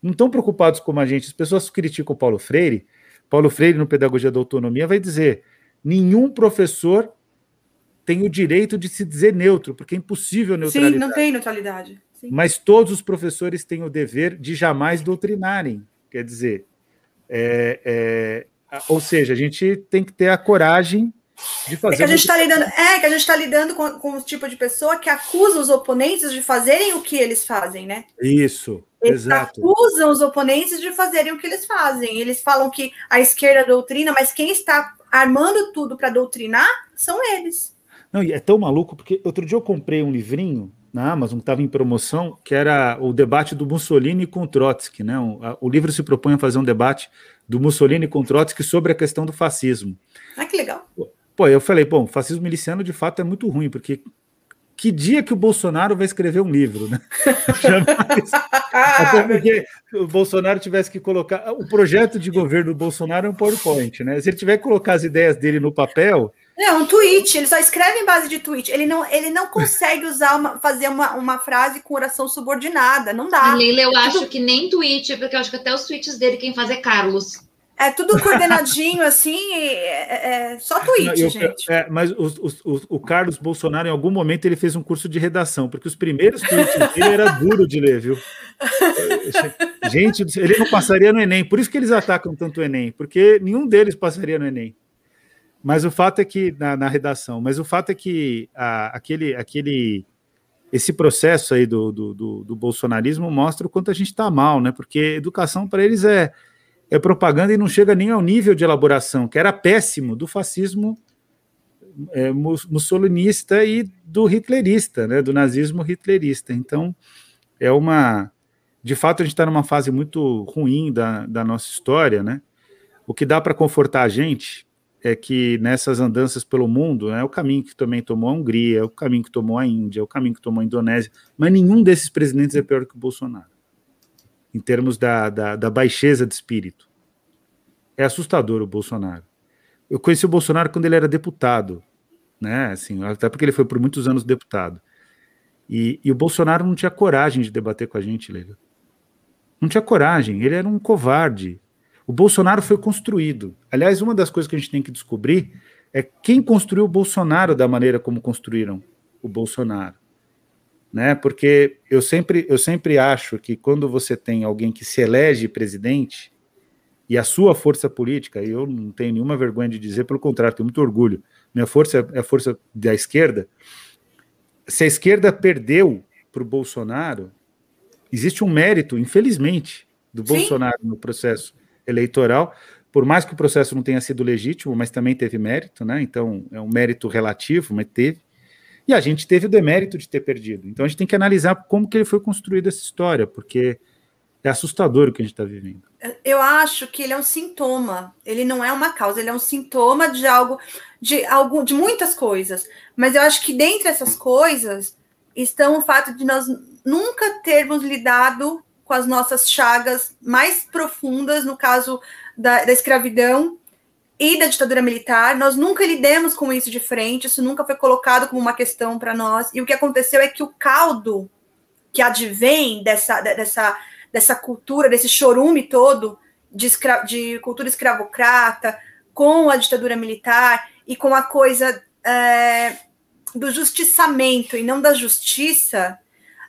Não estão preocupados como a gente. As pessoas criticam o Paulo Freire. Paulo Freire, no Pedagogia da Autonomia, vai dizer: nenhum professor tem o direito de se dizer neutro, porque é impossível neutralidade. Sim, não tem neutralidade. Sim. Mas todos os professores têm o dever de jamais doutrinarem. Quer dizer, é, é, ou seja, a gente tem que ter a coragem de fazer. É que a gente está lidando, é, que a gente está lidando com, com o tipo de pessoa que acusa os oponentes de fazerem o que eles fazem, né? Isso, eles exato. acusam os oponentes de fazerem o que eles fazem. Eles falam que a esquerda doutrina, mas quem está armando tudo para doutrinar são eles. Não, e é tão maluco, porque outro dia eu comprei um livrinho na Amazon, que estava em promoção, que era o debate do Mussolini com Trotsky. Né? O, a, o livro se propõe a fazer um debate do Mussolini com Trotsky sobre a questão do fascismo. Ah, que legal. Pô, eu falei, bom, fascismo miliciano de fato é muito ruim, porque que dia que o Bolsonaro vai escrever um livro, né? Jamais. Até porque o Bolsonaro tivesse que colocar. O projeto de governo do Bolsonaro é um PowerPoint, né? Se ele tiver que colocar as ideias dele no papel. É um tweet, ele só escreve em base de tweet. Ele não, ele não consegue usar uma, fazer uma, uma frase com oração subordinada, não dá. Leila, eu acho que nem tweet, porque eu acho que até os tweets dele quem faz é Carlos. É tudo coordenadinho, assim, é, é, só tweet, Não, eu, gente. É, mas o, o, o, Carlos Bolsonaro, em algum momento, ele fez um curso de redação, porque os primeiros tweets dele era duro de ler, viu? Gente, ele não passaria no Enem, por isso que eles atacam tanto o Enem, porque nenhum deles passaria no Enem. Mas o fato é que, na, na redação, mas o fato é que a, aquele, aquele esse processo aí do, do, do, do bolsonarismo mostra o quanto a gente está mal, né? Porque educação para eles é, é propaganda e não chega nem ao nível de elaboração, que era péssimo, do fascismo é, mussolinista e do hitlerista, né? Do nazismo hitlerista. Então, é uma. De fato, a gente está numa fase muito ruim da, da nossa história, né? O que dá para confortar a gente é que nessas andanças pelo mundo, é o caminho que também tomou a Hungria, é o caminho que tomou a Índia, é o caminho que tomou a Indonésia, mas nenhum desses presidentes é pior que o Bolsonaro, em termos da, da, da baixeza de espírito. É assustador o Bolsonaro. Eu conheci o Bolsonaro quando ele era deputado, né? Assim, até porque ele foi por muitos anos deputado. E, e o Bolsonaro não tinha coragem de debater com a gente, Leila. Não tinha coragem, ele era um covarde, o Bolsonaro foi construído. Aliás, uma das coisas que a gente tem que descobrir é quem construiu o Bolsonaro da maneira como construíram o Bolsonaro. Né? Porque eu sempre, eu sempre acho que quando você tem alguém que se elege presidente e a sua força política, e eu não tenho nenhuma vergonha de dizer, pelo contrário, tenho muito orgulho, minha força é a força da esquerda. Se a esquerda perdeu para o Bolsonaro, existe um mérito, infelizmente, do Sim. Bolsonaro no processo eleitoral, por mais que o processo não tenha sido legítimo, mas também teve mérito, né? Então é um mérito relativo, mas teve. E a gente teve o demérito de ter perdido. Então a gente tem que analisar como que ele foi construído essa história, porque é assustador o que a gente está vivendo. Eu acho que ele é um sintoma. Ele não é uma causa. Ele é um sintoma de algo, de algo, de muitas coisas. Mas eu acho que dentre essas coisas estão o fato de nós nunca termos lidado com as nossas chagas mais profundas, no caso da, da escravidão e da ditadura militar. Nós nunca lidemos com isso de frente, isso nunca foi colocado como uma questão para nós. E o que aconteceu é que o caldo que advém dessa, dessa, dessa cultura, desse chorume todo de, escra de cultura escravocrata, com a ditadura militar e com a coisa é, do justiçamento e não da justiça,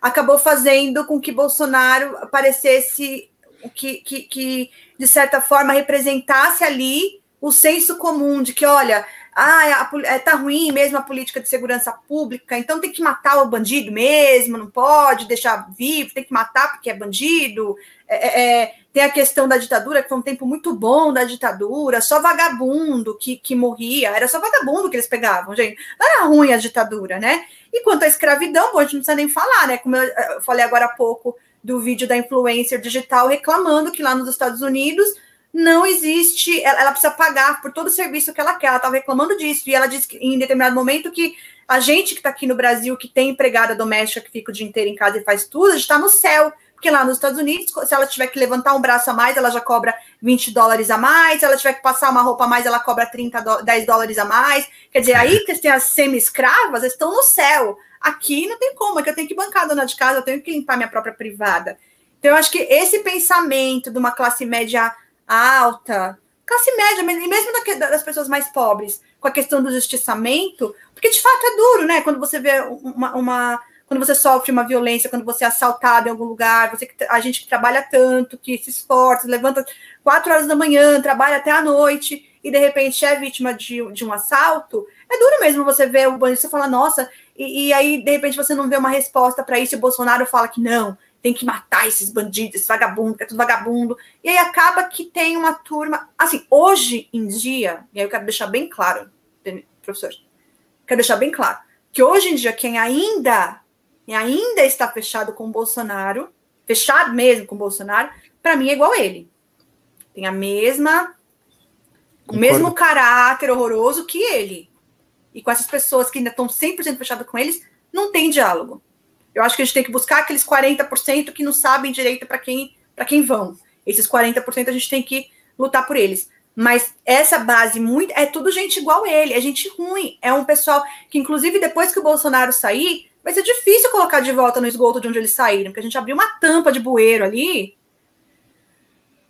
acabou fazendo com que Bolsonaro parecesse que, que, que de certa forma, representasse ali o senso comum de que, olha, ah, é, tá ruim mesmo a política de segurança pública, então tem que matar o bandido mesmo, não pode deixar vivo, tem que matar porque é bandido. É, é, é, tem a questão da ditadura, que foi um tempo muito bom da ditadura, só vagabundo que, que morria, era só vagabundo que eles pegavam, gente. Não era ruim a ditadura, né? E quanto à escravidão, bom, a gente não precisa nem falar, né? Como eu falei agora há pouco do vídeo da influencer digital reclamando que lá nos Estados Unidos não existe, ela, ela precisa pagar por todo o serviço que ela quer. Ela estava reclamando disso, e ela disse que, em determinado momento que a gente que está aqui no Brasil, que tem empregada doméstica que fica o dia inteiro em casa e faz tudo, a gente está no céu. Porque lá nos Estados Unidos, se ela tiver que levantar um braço a mais, ela já cobra 20 dólares a mais. Se ela tiver que passar uma roupa a mais, ela cobra 30 do, 10 dólares a mais. Quer dizer, aí que tem as semi-escravas, estão no céu. Aqui não tem como, é que eu tenho que bancar a dona de casa, eu tenho que limpar minha própria privada. Então, eu acho que esse pensamento de uma classe média alta, classe média, e mesmo das pessoas mais pobres, com a questão do justiçamento, porque de fato é duro, né? Quando você vê uma, uma quando você sofre uma violência, quando você é assaltado em algum lugar, você a gente que trabalha tanto, que se esforça, levanta quatro horas da manhã, trabalha até a noite e de repente é vítima de, de um assalto, é duro mesmo você ver o bandido, você fala, nossa, e, e aí de repente você não vê uma resposta para isso e o Bolsonaro fala que não, tem que matar esses bandidos, esse vagabundo, que é tudo vagabundo. E aí acaba que tem uma turma. Assim, hoje em dia, e aí eu quero deixar bem claro, professor, quero deixar bem claro, que hoje em dia, quem ainda e ainda está fechado com o Bolsonaro, fechado mesmo com o Bolsonaro, para mim é igual ele. Tem a mesma, o mesmo caráter horroroso que ele. E com essas pessoas que ainda estão 100% fechadas com eles, não tem diálogo. Eu acho que a gente tem que buscar aqueles 40% que não sabem direito para quem, quem vão. Esses 40% a gente tem que lutar por eles. Mas essa base muito é tudo gente igual ele, é gente ruim, é um pessoal que inclusive depois que o Bolsonaro sair, vai ser difícil colocar de volta no esgoto de onde eles saíram, porque a gente abriu uma tampa de bueiro ali.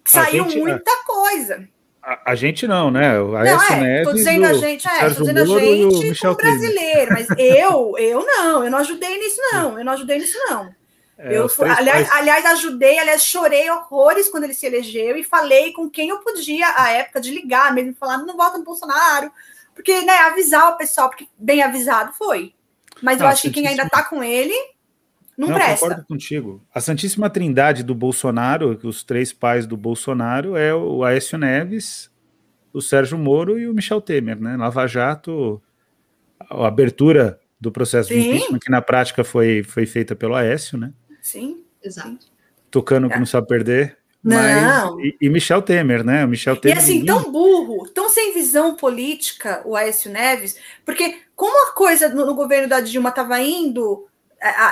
Saiu gente, muita a, coisa. A, a, gente não, né? O não, é, tô dizendo a gente, é, tô dizendo a gente como brasileiro, mas eu, eu não, eu não ajudei nisso, não. Eu não ajudei nisso, não. É, eu, aliás, aliás, ajudei, aliás, chorei horrores quando ele se elegeu e falei com quem eu podia à época de ligar mesmo, falar, não vota no Bolsonaro, porque, né, avisar o pessoal, porque bem avisado foi. Mas eu ah, acho que quem ainda está com ele Não, não presta. concordo contigo. A Santíssima Trindade do Bolsonaro, os três pais do Bolsonaro, é o Aécio Neves, o Sérgio Moro e o Michel Temer, né? Lava Jato, a abertura do processo Sim. de impeachment, que na prática foi, foi feita pelo Aécio, né? Sim, exato. Tocando que é. não sabe perder. Não. Mas, e, e, Michel Temer, né? O Michel Temer. E assim, tão burro, tão sem visão política, o Aécio Neves, porque como a coisa no, no governo da Dilma estava indo,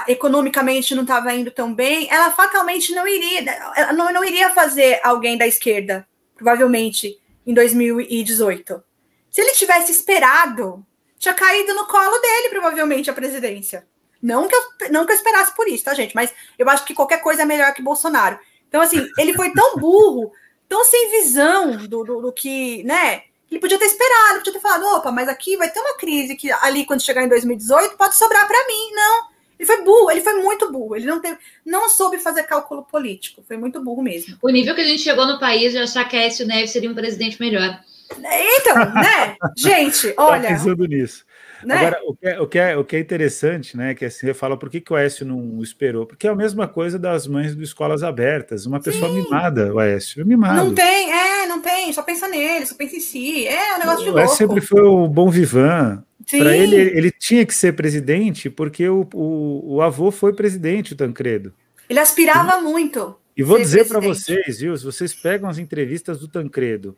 economicamente não estava indo tão bem, ela fatalmente não iria, não, não iria fazer alguém da esquerda, provavelmente, em 2018. Se ele tivesse esperado, tinha caído no colo dele, provavelmente, a presidência. Não que, eu, não que eu esperasse por isso, tá, gente? Mas eu acho que qualquer coisa é melhor que Bolsonaro. Então, assim, ele foi tão burro, tão sem visão do, do, do, que, né? Ele podia ter esperado, podia ter falado, opa, mas aqui vai ter uma crise que ali, quando chegar em 2018, pode sobrar para mim. Não. Ele foi burro, ele foi muito burro. Ele não teve, não soube fazer cálculo político. Foi muito burro mesmo. O nível que a gente chegou no país de achar que a Écio Neves seria um presidente melhor. Então, né? gente, olha. Tá pensando nisso. Né? Agora, o que, é, o, que é, o que é interessante, né? Que assim, você fala por que, que o Aécio não esperou? Porque é a mesma coisa das mães de escolas abertas. Uma pessoa Sim. mimada, o Aécio, é mimado. Não tem, é, não tem, só pensa nele, só pensa em si. É um negócio de louco. O Aécio sempre foi o bom vivan. Para ele, ele tinha que ser presidente porque o, o, o avô foi presidente, o Tancredo. Ele aspirava e, muito. E vou dizer para vocês, viu? Se vocês pegam as entrevistas do Tancredo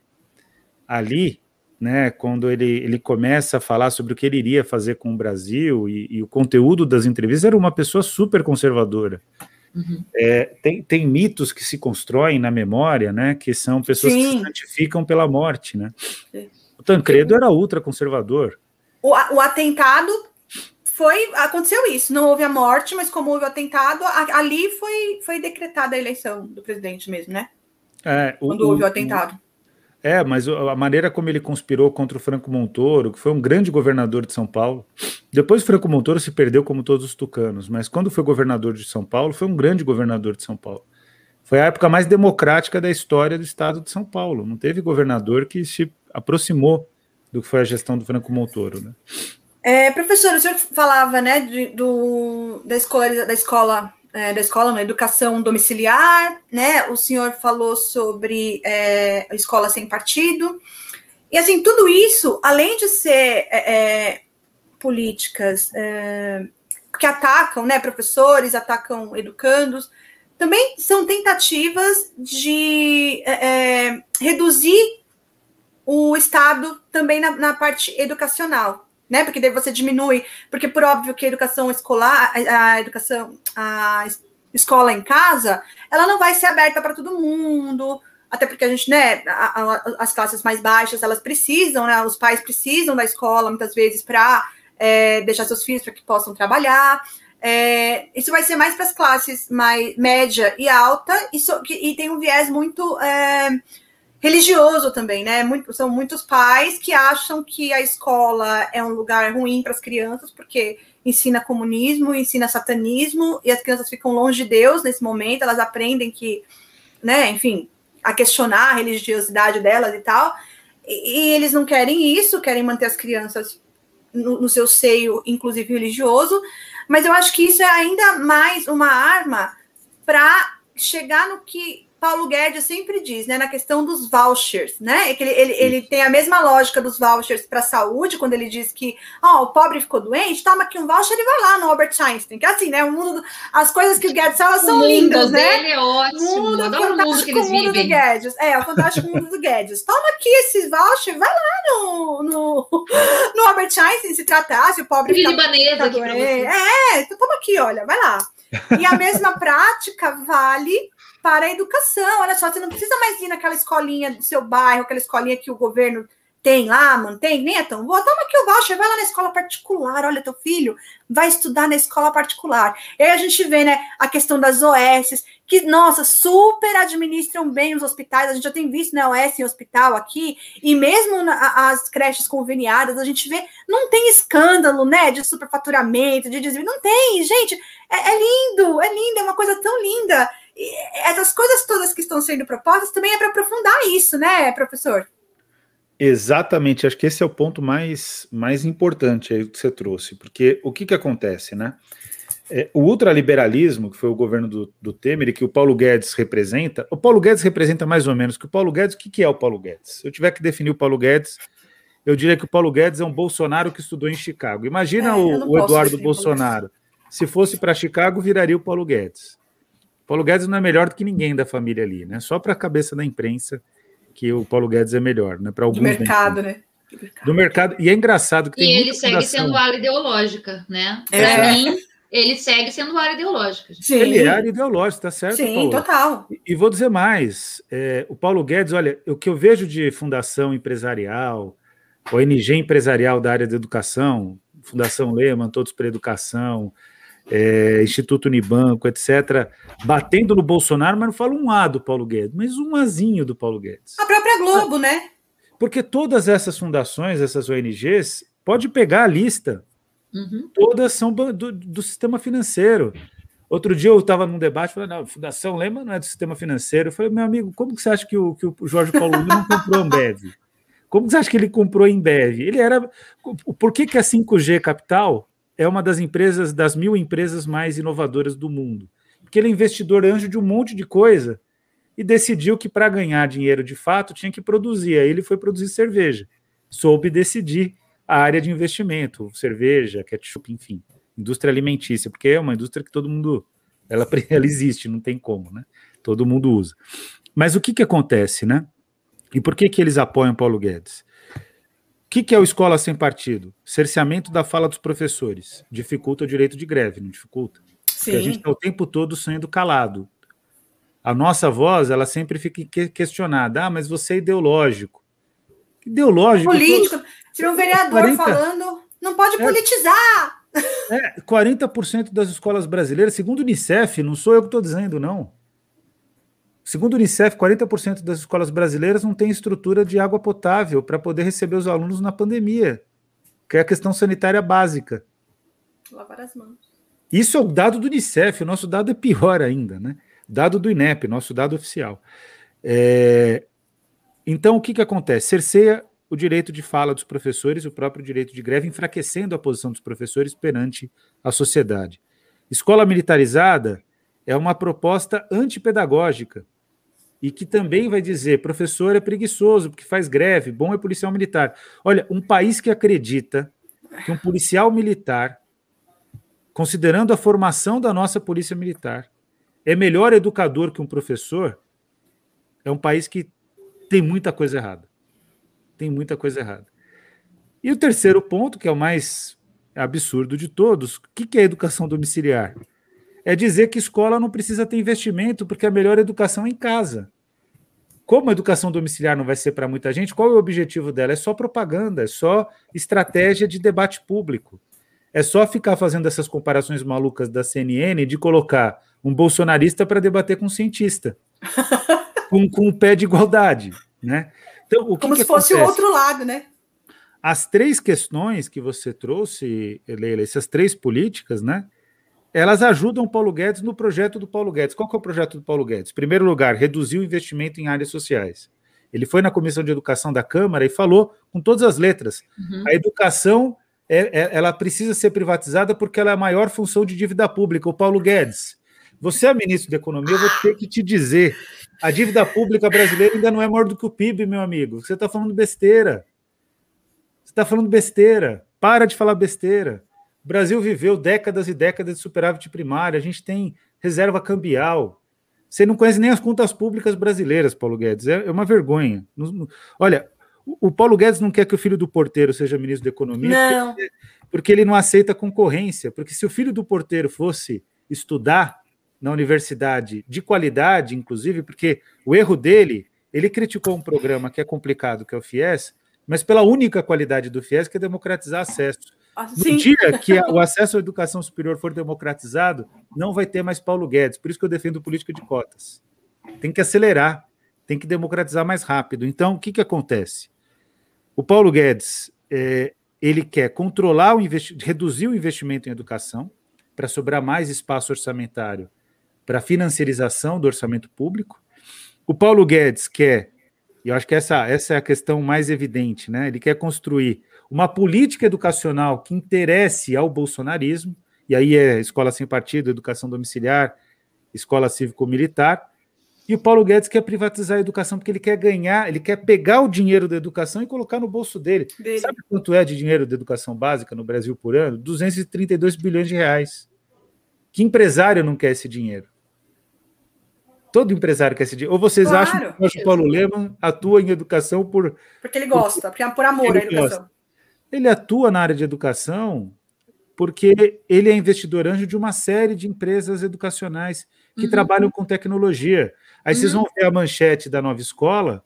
ali, né, quando ele, ele começa a falar sobre o que ele iria fazer com o Brasil e, e o conteúdo das entrevistas, era uma pessoa super conservadora. Uhum. É, tem, tem mitos que se constroem na memória, né, que são pessoas Sim. que se santificam pela morte, né? O Tancredo era ultra conservador. O, o atentado foi aconteceu isso, não houve a morte, mas como houve o atentado, a, ali foi foi decretada a eleição do presidente mesmo, né? É, Quando o, houve o atentado. É, mas a maneira como ele conspirou contra o Franco Montoro, que foi um grande governador de São Paulo. Depois o Franco Montoro se perdeu como todos os tucanos, mas quando foi governador de São Paulo, foi um grande governador de São Paulo. Foi a época mais democrática da história do estado de São Paulo. Não teve governador que se aproximou do que foi a gestão do Franco Montoro, né? É, professor, o senhor falava, né, de, do, da escola, da escola é, da escola, na educação domiciliar, né? O senhor falou sobre é, a escola sem partido. E assim, tudo isso, além de ser é, é políticas é, que atacam né, professores, atacam educandos, também são tentativas de é, reduzir o Estado também na, na parte educacional né? Porque daí você diminui, porque por óbvio que a educação escolar, a, a educação, a escola em casa, ela não vai ser aberta para todo mundo, até porque a gente, né, a, a, as classes mais baixas, elas precisam, né, os pais precisam da escola muitas vezes para é, deixar seus filhos para que possam trabalhar. É, isso vai ser mais para as classes mais média e alta, e, so, e tem um viés muito é, religioso também, né? Muito, são muitos pais que acham que a escola é um lugar ruim para as crianças, porque ensina comunismo, ensina satanismo, e as crianças ficam longe de Deus nesse momento, elas aprendem que, né, enfim, a questionar a religiosidade delas e tal, e, e eles não querem isso, querem manter as crianças no, no seu seio, inclusive religioso, mas eu acho que isso é ainda mais uma arma para chegar no que Paulo Guedes sempre diz, né, na questão dos vouchers, né? É que ele, ele, ele tem a mesma lógica dos vouchers para a saúde, quando ele diz que oh, o pobre ficou doente, toma aqui um voucher e vai lá no Albert Einstein. Que é assim, né? O mundo, as coisas que o Guedes fala são lindas, né? Dele é ótimo. O mundo, Adoro o mundo que eles mundo vivem. Do Guedes. É, o fantástico mundo do Guedes. Toma aqui esses vouchers, vai lá no, no, no Albert Einstein se tratar, se o pobre fica, fica doente. É, então toma aqui, olha, vai lá. E a mesma prática vale para a educação. Olha só, você não precisa mais ir naquela escolinha do seu bairro, aquela escolinha que o governo tem lá, mantém, nem é tão boa. Toma aqui o voucher, vai lá na escola particular. Olha, teu filho vai estudar na escola particular. E aí a gente vê, né, a questão das OS, que, nossa, super administram bem os hospitais. A gente já tem visto, né, OS em hospital aqui, e mesmo na, as creches conveniadas, a gente vê, não tem escândalo, né, de superfaturamento, de desvio. Não tem, gente. É, é lindo, é lindo, é uma coisa tão linda essas coisas todas que estão sendo propostas também é para aprofundar isso, né, professor? Exatamente, acho que esse é o ponto mais, mais importante aí que você trouxe, porque o que, que acontece, né? é, o ultraliberalismo, que foi o governo do, do, Temer e que o Paulo Guedes representa, o Paulo Guedes representa mais ou menos que o Paulo Guedes, o que, que é o Paulo Guedes? Se eu tiver que definir o Paulo Guedes, eu diria que o Paulo Guedes é um Bolsonaro que estudou em Chicago. Imagina é, o, o Eduardo Bolsonaro. Se fosse para Chicago, viraria o Paulo Guedes. Paulo Guedes não é melhor do que ninguém da família ali, né? Só para a cabeça da imprensa que o Paulo Guedes é melhor, né? Para alguns. Do mercado, né? Do mercado. E é engraçado que tem. E ele segue fundação. sendo ala ideológica, né? Para é. mim, ele segue sendo área ideológica. Sim. Ele é área ideológica, tá certo? Sim, Paulo? total. E, e, vou dizer mais: é, o Paulo Guedes, olha, o que eu vejo de fundação empresarial, ONG empresarial da área da educação, Fundação Lehman, Todos para Educação, é, Instituto Unibanco, etc., batendo no Bolsonaro, mas não falo um A do Paulo Guedes, mas um Azinho do Paulo Guedes. A própria Globo, né? Porque todas essas fundações, essas ONGs, pode pegar a lista Uhum. Todas são do, do, sistema financeiro. Outro dia eu estava num debate falando, não, Fundação Lema não é do sistema financeiro. Eu falei, meu amigo, como que você acha que o, que o Jorge Paulo não comprou Ambev? Como que você acha que ele comprou Embev? Ele era. Por que, que a 5G Capital é uma das empresas, das mil empresas mais inovadoras do mundo? Porque ele é investidor anjo de um monte de coisa e decidiu que para ganhar dinheiro de fato tinha que produzir. Aí ele foi produzir cerveja. Soube decidir a área de investimento, cerveja, ketchup, enfim, indústria alimentícia, porque é uma indústria que todo mundo, ela, ela existe, não tem como, né? Todo mundo usa. Mas o que que acontece, né? E por que que eles apoiam Paulo Guedes? O que, que é o Escola Sem Partido? Cerceamento da fala dos professores. Dificulta o direito de greve, não dificulta? Sim. Porque a gente está o tempo todo sendo calado. A nossa voz, ela sempre fica questionada. Ah, mas você é ideológico. Ideológico. Político. Se um vereador 40, falando, não pode é, politizar. É, 40% das escolas brasileiras, segundo o Unicef, não sou eu que estou dizendo, não. Segundo o Unicef, 40% das escolas brasileiras não têm estrutura de água potável para poder receber os alunos na pandemia, que é a questão sanitária básica. Lavar as mãos. Isso é o dado do Unicef, o nosso dado é pior ainda, né? Dado do INEP, nosso dado oficial. É... Então, o que, que acontece? Cerceia o direito de fala dos professores, o próprio direito de greve, enfraquecendo a posição dos professores perante a sociedade. Escola militarizada é uma proposta antipedagógica e que também vai dizer professor é preguiçoso porque faz greve, bom é policial militar. Olha, um país que acredita que um policial militar, considerando a formação da nossa polícia militar, é melhor educador que um professor, é um país que tem muita coisa errada tem muita coisa errada. E o terceiro ponto, que é o mais absurdo de todos, o que, é educação domiciliar? É dizer que escola não precisa ter investimento, porque a melhor educação é em casa. Como a educação domiciliar não vai ser para muita gente, qual é o objetivo dela? É só propaganda, é só estratégia de debate público. É só ficar fazendo essas comparações malucas da CNN de colocar um bolsonarista para debater com um cientista, com, com o pé de igualdade. Né? Então, o que Como que se fosse o outro lado, né? As três questões que você trouxe, Leila, essas três políticas, né? Elas ajudam o Paulo Guedes no projeto do Paulo Guedes. Qual que é o projeto do Paulo Guedes? Em primeiro lugar, reduzir o investimento em áreas sociais. Ele foi na Comissão de Educação da Câmara e falou com todas as letras: uhum. a educação é, é, ela precisa ser privatizada porque ela é a maior função de dívida pública. O Paulo Guedes, você é ministro da Economia, eu vou ter que te dizer a dívida pública brasileira ainda não é maior do que o PIB, meu amigo. Você está falando besteira. Você está falando besteira. Para de falar besteira. O Brasil viveu décadas e décadas de superávit primário. A gente tem reserva cambial. Você não conhece nem as contas públicas brasileiras, Paulo Guedes. É, é uma vergonha. Olha, o Paulo Guedes não quer que o filho do porteiro seja ministro da Economia não. Porque, porque ele não aceita concorrência. Porque se o filho do porteiro fosse estudar, na universidade de qualidade, inclusive, porque o erro dele, ele criticou um programa que é complicado, que é o FIES, mas pela única qualidade do FIES, que é democratizar acesso. Ah, no dia que o acesso à educação superior for democratizado, não vai ter mais Paulo Guedes. Por isso que eu defendo política de cotas. Tem que acelerar, tem que democratizar mais rápido. Então, o que, que acontece? O Paulo Guedes, é, ele quer controlar o reduzir o investimento em educação para sobrar mais espaço orçamentário para financiarização do orçamento público. O Paulo Guedes quer, e eu acho que essa, essa é a questão mais evidente, né? Ele quer construir uma política educacional que interesse ao bolsonarismo e aí é escola sem partido, educação domiciliar, escola cívico-militar. E o Paulo Guedes quer privatizar a educação porque ele quer ganhar, ele quer pegar o dinheiro da educação e colocar no bolso dele. dele. Sabe quanto é de dinheiro da educação básica no Brasil por ano? 232 bilhões de reais. Que empresário não quer esse dinheiro? Todo empresário quer esse dinheiro. Ou vocês claro. acham que o Paulo Leman atua em educação por. Porque ele gosta, por, por amor à educação. Gosta. Ele atua na área de educação porque ele é investidor anjo de uma série de empresas educacionais que uhum. trabalham com tecnologia. Aí uhum. vocês vão ver a manchete da nova escola,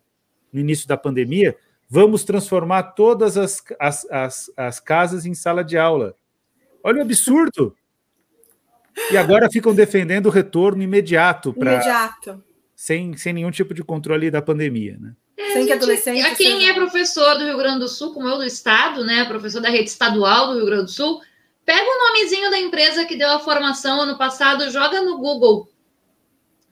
no início da pandemia, vamos transformar todas as, as, as, as casas em sala de aula. Olha o absurdo! E agora ficam defendendo o retorno imediato para. Imediato. Sem, sem nenhum tipo de controle da pandemia, né? É, sem que adolescente. A quem seja... é professor do Rio Grande do Sul, como eu do Estado, né? Professor da rede estadual do Rio Grande do Sul, pega o nomezinho da empresa que deu a formação ano passado, joga no Google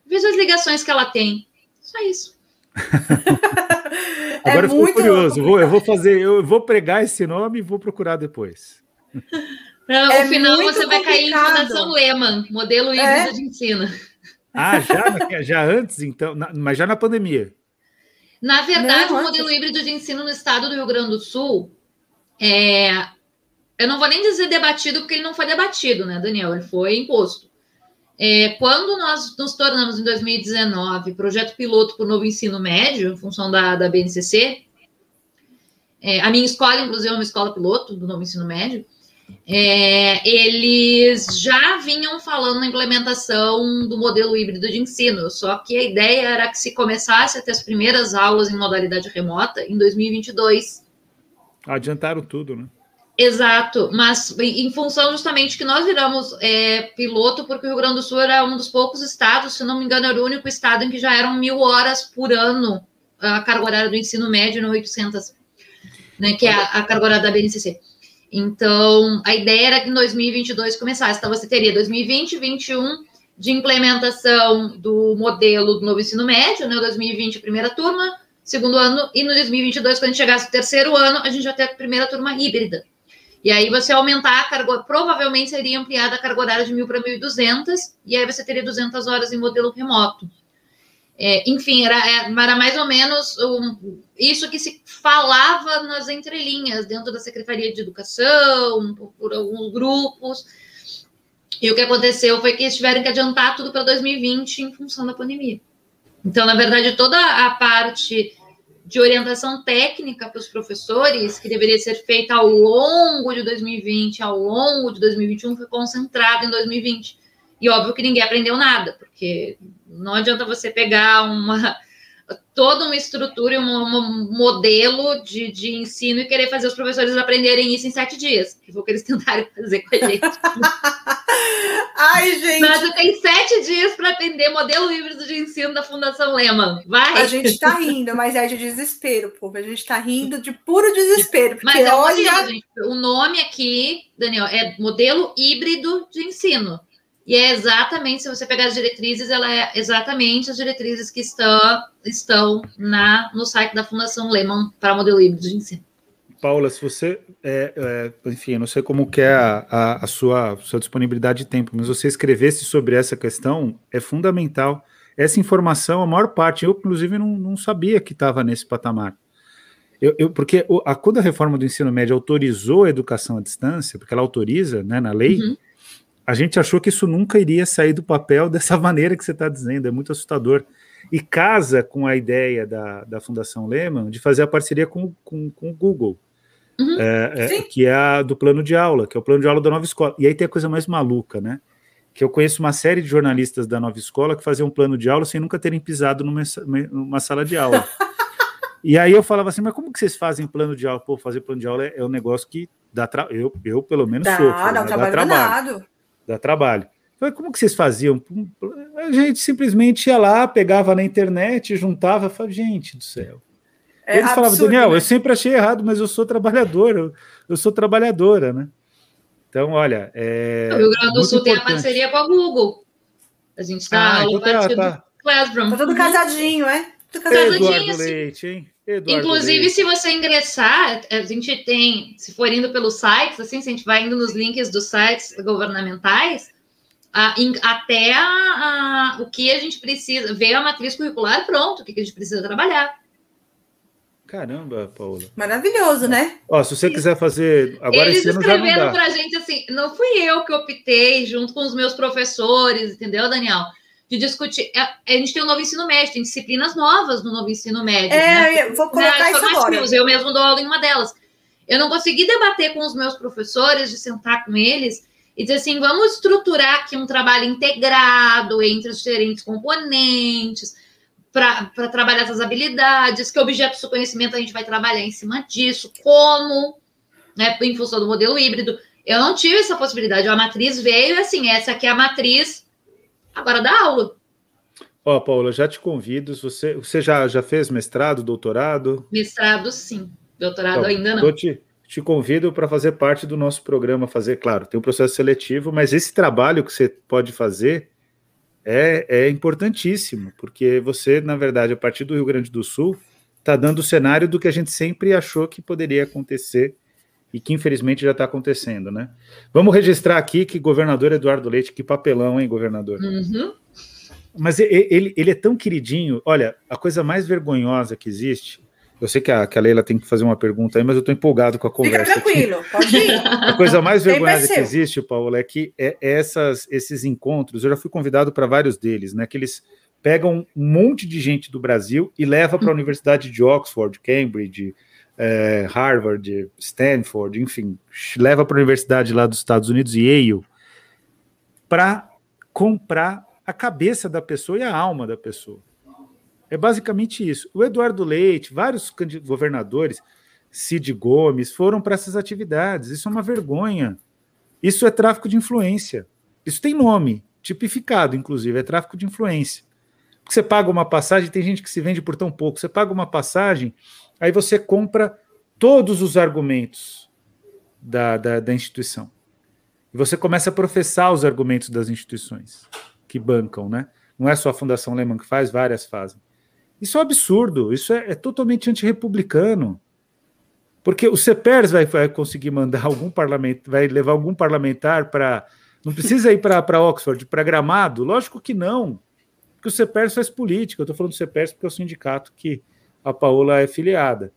Veja as ligações que ela tem. Só isso. Agora é eu fico curioso. Vou, eu vou fazer, eu vou pregar esse nome e vou procurar depois. Não, é no final você vai cair em Fundação Lehman, modelo é? híbrido é? de ensino. Ah, já, já antes, então, na, mas já na pandemia. Na verdade, não, o modelo híbrido de ensino no estado do Rio Grande do Sul é. Eu não vou nem dizer debatido, porque ele não foi debatido, né, Daniel? Ele foi imposto. É, quando nós nos tornamos, em 2019, projeto piloto para o novo ensino médio, em função da, da BNCC, é, a minha escola, inclusive, é uma escola piloto do novo ensino médio, é, eles já vinham falando na implementação do modelo híbrido de ensino, só que a ideia era que se começasse a ter as primeiras aulas em modalidade remota em 2022. Adiantaram tudo, né? Exato, mas em função justamente que nós viramos é, piloto, porque o Rio Grande do Sul era um dos poucos estados, se não me engano, era o único estado em que já eram mil horas por ano a carga horária do ensino médio no 800, né, que é a, a carga horária da BNCC. Então, a ideia era que em 2022 começasse. Então, você teria 2020, 2021 de implementação do modelo do novo ensino médio, né, 2020 primeira turma, segundo ano, e no 2022, quando chegasse no terceiro ano, a gente já ter a primeira turma híbrida. E aí você aumentar a carga, provavelmente seria ampliada a carga horária de 1.000 para 1.200, e aí você teria 200 horas em modelo remoto. É, enfim, era, é, era, mais ou menos um, isso que se falava nas entrelinhas, dentro da Secretaria de Educação, por, por alguns grupos. E o que aconteceu foi que eles tiveram que adiantar tudo para 2020 em função da pandemia. Então, na verdade, toda a parte de orientação técnica para os professores, que deveria ser feita ao longo de 2020, ao longo de 2021, foi concentrada em 2020. E óbvio que ninguém aprendeu nada, porque não adianta você pegar uma toda uma estrutura e um, um modelo de, de ensino e querer fazer os professores aprenderem isso em sete dias, que foi o que eles tentaram fazer com a gente. Ai, gente. Mas você tem sete dias para aprender modelo híbrido de ensino da Fundação Lehman. Vai. A gente está rindo, mas é de desespero, povo. A gente está rindo de puro desespero. Porque mas é olha... gente, o nome aqui, Daniel, é modelo híbrido de ensino. E é exatamente, se você pegar as diretrizes, ela é exatamente as diretrizes que estão, estão na, no site da Fundação Lehman para modelo híbrido de ensino. Paula, se você, é, é, enfim, eu não sei como que é a, a, a, sua, sua disponibilidade de tempo, mas você escrevesse sobre essa questão é fundamental. Essa informação, a maior parte, eu inclusive não, não sabia que estava nesse patamar. Eu, eu, porque a, quando a reforma do ensino médio autorizou a educação à distância, porque ela autoriza né, na lei, uhum a gente achou que isso nunca iria sair do papel dessa maneira que você está dizendo, é muito assustador. E casa com a ideia da, da Fundação Lehman de fazer a parceria com, com, com o Google, uhum, é, é, que é a do plano de aula, que é o plano de aula da nova escola. E aí tem a coisa mais maluca, né? Que eu conheço uma série de jornalistas da nova escola que faziam um plano de aula sem nunca terem pisado numa, numa sala de aula. e aí eu falava assim, mas como que vocês fazem plano de aula? Pô, fazer plano de aula é, é um negócio que dá tra... eu, eu pelo menos dá, sofro, dá, né? trabalho dá trabalho dá trabalho. Falei, como que vocês faziam? A gente simplesmente ia lá, pegava na internet, juntava, falava, gente do céu. É Eles absurdo, falavam, Daniel, né? eu sempre achei errado, mas eu sou trabalhador, eu, eu sou trabalhadora, né? Então, olha. É o Rio Grande do Sul tem a parceria com a Google. A gente está ah, então tá, tá. Classroom. Tá tudo casadinho, é? Eduardo Leite, hein? Eduardo Inclusive, Leite. se você ingressar, a gente tem, se for indo pelos sites, assim, se a gente vai indo nos links dos sites governamentais, a, in, até a, a, o que a gente precisa, ver a matriz curricular, pronto, o que, que a gente precisa trabalhar. Caramba, Paula. Maravilhoso, né? Ó, se você quiser fazer agora Eles escrevendo para a gente assim, não fui eu que optei junto com os meus professores, entendeu, Daniel? De discutir. É, a gente tem o um novo ensino médio, tem disciplinas novas no novo ensino médio. É, né? eu vou colocar isso agora. eu mesmo dou aula em uma delas. Eu não consegui debater com os meus professores, de sentar com eles e dizer assim: vamos estruturar aqui um trabalho integrado entre os diferentes componentes para trabalhar essas habilidades, que objetos do conhecimento a gente vai trabalhar em cima disso, como, né, em função do modelo híbrido. Eu não tive essa possibilidade. A matriz veio assim, essa aqui é a matriz agora da aula. Ó, oh, Paula, já te convido. Você, você já, já fez mestrado, doutorado? Mestrado, sim. Doutorado então, ainda não. Eu te, te convido para fazer parte do nosso programa, fazer, claro, tem um processo seletivo, mas esse trabalho que você pode fazer é, é importantíssimo, porque você, na verdade, a partir do Rio Grande do Sul, está dando o cenário do que a gente sempre achou que poderia acontecer e que infelizmente já está acontecendo, né? Vamos registrar aqui que governador Eduardo Leite, que papelão, hein, governador? Uhum. Mas ele, ele é tão queridinho. Olha, a coisa mais vergonhosa que existe eu sei que a, que a Leila tem que fazer uma pergunta aí, mas eu estou empolgado com a conversa. Fica tranquilo, aqui. pode ir. A coisa mais vergonhosa que existe, Paulo, é que é, essas, esses encontros, eu já fui convidado para vários deles, né? Que eles pegam um monte de gente do Brasil e leva para a Universidade de Oxford, Cambridge, é, Harvard, Stanford, enfim, leva para a Universidade lá dos Estados Unidos, Yale, para comprar a cabeça da pessoa e a alma da pessoa. É basicamente isso. O Eduardo Leite, vários governadores, Cid Gomes, foram para essas atividades. Isso é uma vergonha. Isso é tráfico de influência. Isso tem nome, tipificado, inclusive, é tráfico de influência. Porque você paga uma passagem, tem gente que se vende por tão pouco. Você paga uma passagem, aí você compra todos os argumentos da, da, da instituição. E você começa a professar os argumentos das instituições que bancam, né? Não é só a Fundação Lehman que faz, várias fazem. Isso é um absurdo, isso é, é totalmente antirrepublicano. Porque o CEPERS vai, vai conseguir mandar algum parlamento, vai levar algum parlamentar para. Não precisa ir para Oxford, para Gramado? Lógico que não. Porque o CEPERS faz política. Eu estou falando do CEPERS porque é o sindicato que a Paola é filiada.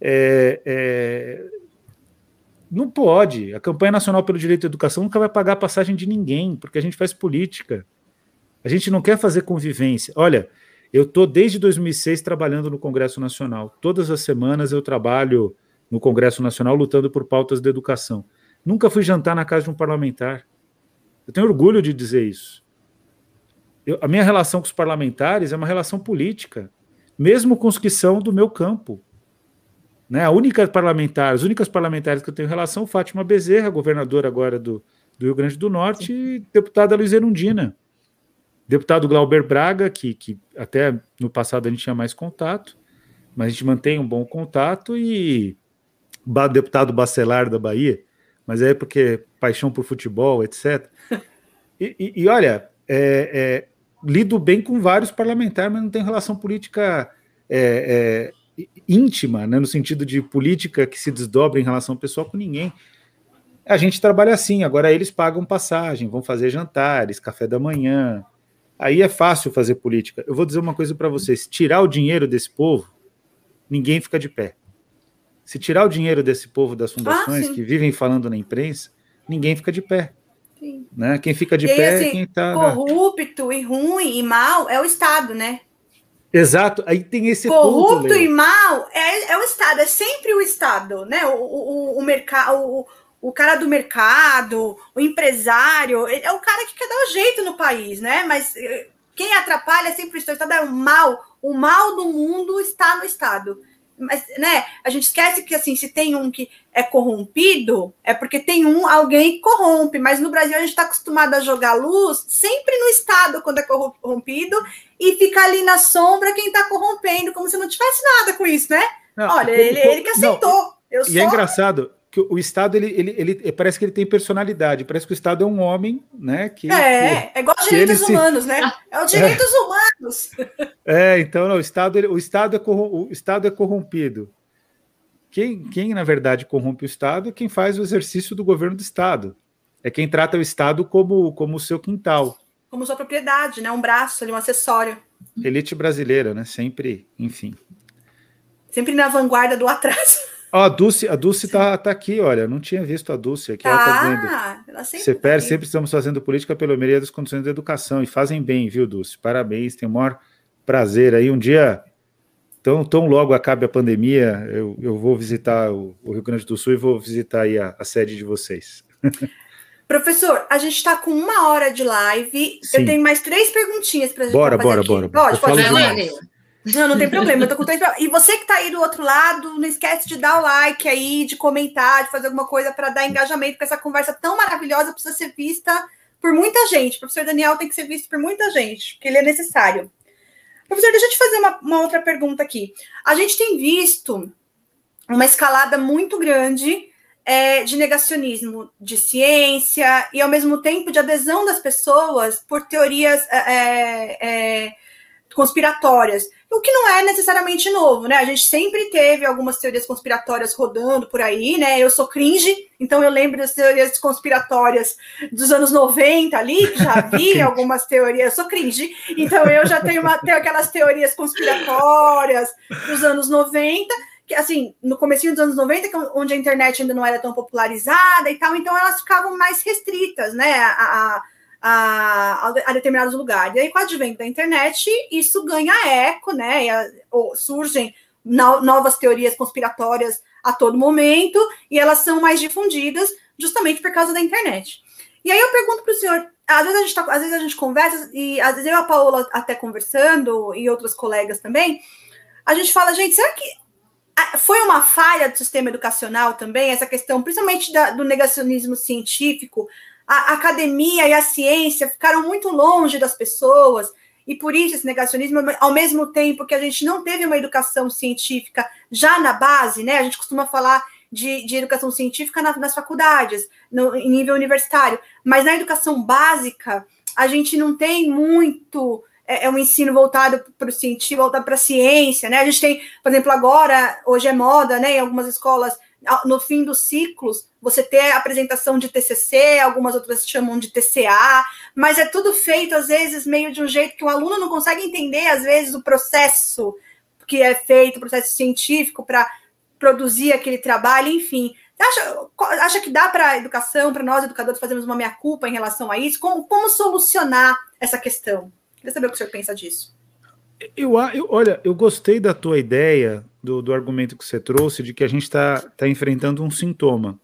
É, é, não pode. A campanha nacional pelo direito à educação nunca vai pagar a passagem de ninguém, porque a gente faz política. A gente não quer fazer convivência. Olha, eu estou desde 2006 trabalhando no Congresso Nacional. Todas as semanas eu trabalho no Congresso Nacional lutando por pautas de educação. Nunca fui jantar na casa de um parlamentar. Eu tenho orgulho de dizer isso. Eu, a minha relação com os parlamentares é uma relação política, mesmo com os que são do meu campo. Né? A única parlamentar, as únicas parlamentares que eu tenho relação, Fátima Bezerra, governadora agora do, do Rio Grande do Norte, e deputada Luiz Erundina. Deputado Glauber Braga, que, que até no passado a gente tinha mais contato, mas a gente mantém um bom contato, e deputado Bacelar da Bahia, mas é porque paixão por futebol, etc. E, e, e olha, é, é, lido bem com vários parlamentares, mas não tem relação política é, é, íntima, né, no sentido de política que se desdobra em relação pessoal com ninguém. A gente trabalha assim, agora eles pagam passagem, vão fazer jantares, café da manhã, Aí é fácil fazer política. Eu vou dizer uma coisa para vocês: tirar o dinheiro desse povo, ninguém fica de pé. Se tirar o dinheiro desse povo das fundações ah, que vivem falando na imprensa, ninguém fica de pé. Sim. Né? Quem fica de e pé assim, é quem está. Corrupto e ruim e mal é o Estado, né? Exato, aí tem esse corrupto ponto, e mal é, é o Estado, é sempre o Estado, né? O, o, o mercado, o cara do mercado, o empresário, é o cara que quer dar o jeito no país, né? Mas eh, quem atrapalha é sempre o Estado, é o mal. O mal do mundo está no Estado. Mas, né, a gente esquece que, assim, se tem um que é corrompido, é porque tem um, alguém que corrompe. Mas no Brasil a gente está acostumado a jogar luz sempre no Estado quando é corrompido e fica ali na sombra quem está corrompendo, como se não tivesse nada com isso, né? Não, Olha, ele, ele que aceitou. Não, e é só... é engraçado, que o Estado ele, ele, ele parece que ele tem personalidade, parece que o Estado é um homem, né? Que, é, que, é igual direitos humanos, se... né? É os direitos é. humanos. É, então não, o Estado, o Estado é o Estado é corrompido. Quem, quem, na verdade, corrompe o Estado é quem faz o exercício do governo do Estado. É quem trata o Estado como, como o seu quintal. Como sua propriedade, né? Um braço ali, um acessório. Elite brasileira, né? Sempre, enfim. Sempre na vanguarda do atraso. Ó, a Dulce, a Dulce tá, tá aqui, olha, não tinha visto a Dulce aqui. Ela tá dizendo. Ah, ela sempre, CPR, tá sempre estamos fazendo política pela melhoria das condições da educação e fazem bem, viu, Dulce? Parabéns, tem o maior prazer aí. Um dia, tão, tão logo acabe a pandemia, eu, eu vou visitar o, o Rio Grande do Sul e vou visitar aí a, a sede de vocês. Professor, a gente está com uma hora de live. Sim. Eu tenho mais três perguntinhas para a gente bora, bora, bora, bora. Pode, pode. Não, não tem problema. Eu tô com tempo. E você que está aí do outro lado, não esquece de dar o like aí, de comentar, de fazer alguma coisa para dar engajamento, porque essa conversa tão maravilhosa precisa ser vista por muita gente. O professor Daniel tem que ser visto por muita gente, porque ele é necessário. Professor, deixa eu te fazer uma, uma outra pergunta aqui. A gente tem visto uma escalada muito grande é, de negacionismo de ciência e, ao mesmo tempo, de adesão das pessoas por teorias é, é, conspiratórias o que não é necessariamente novo, né? A gente sempre teve algumas teorias conspiratórias rodando por aí, né? Eu sou cringe, então eu lembro das teorias conspiratórias dos anos 90 ali, que já vi algumas teorias, eu sou cringe, então eu já tenho, uma, tenho aquelas teorias conspiratórias dos anos 90, que assim, no começo dos anos 90, é onde a internet ainda não era tão popularizada e tal, então elas ficavam mais restritas, né? A, a a, a, determinados lugares. E aí, com o advento da internet, isso ganha eco, né? A, ou, surgem no, novas teorias conspiratórias a todo momento, e elas são mais difundidas justamente por causa da internet. E aí eu pergunto para o senhor, às vezes, a gente tá, às vezes a gente conversa, e às vezes eu e a Paola até conversando, e outros colegas também, a gente fala, gente, será que foi uma falha do sistema educacional também, essa questão, principalmente da, do negacionismo científico, a academia e a ciência ficaram muito longe das pessoas, e por isso esse negacionismo, ao mesmo tempo que a gente não teve uma educação científica já na base, né? A gente costuma falar de, de educação científica na, nas faculdades, no, em nível universitário, mas na educação básica, a gente não tem muito é, é um ensino voltado para o científico, voltado para a ciência, né? A gente tem, por exemplo, agora, hoje é moda, né? Em algumas escolas, no fim dos ciclos, você ter a apresentação de TCC, algumas outras chamam de TCA, mas é tudo feito, às vezes, meio de um jeito que o aluno não consegue entender, às vezes, o processo que é feito, o processo científico para produzir aquele trabalho, enfim. Acha, acha que dá para a educação, para nós educadores, fazermos uma meia-culpa em relação a isso? Como, como solucionar essa questão? Queria saber o que o senhor pensa disso. Eu, eu, olha, eu gostei da tua ideia, do, do argumento que você trouxe, de que a gente está tá enfrentando um sintoma.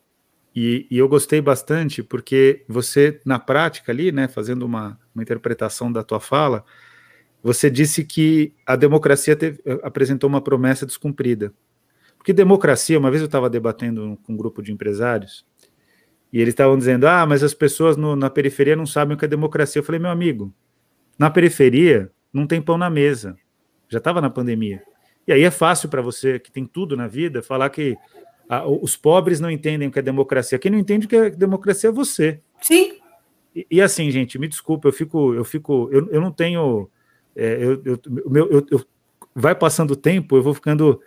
E, e, eu gostei bastante porque você, na prática ali, né, fazendo uma, uma interpretação da tua fala, você disse que a democracia teve, apresentou uma promessa descumprida. Porque democracia, uma vez eu estava debatendo com um grupo de empresários, e eles estavam dizendo: ah, mas as pessoas no, na periferia não sabem o que é democracia. Eu falei: meu amigo, na periferia não tem pão na mesa. Já estava na pandemia. E aí é fácil para você, que tem tudo na vida, falar que ah, os pobres não entendem o que é democracia. Quem não entende o que é democracia é você. Sim. E, e assim, gente, me desculpa, eu fico, eu fico, eu, eu não tenho, é, eu, eu, meu, eu, eu, vai passando o tempo, eu vou ficando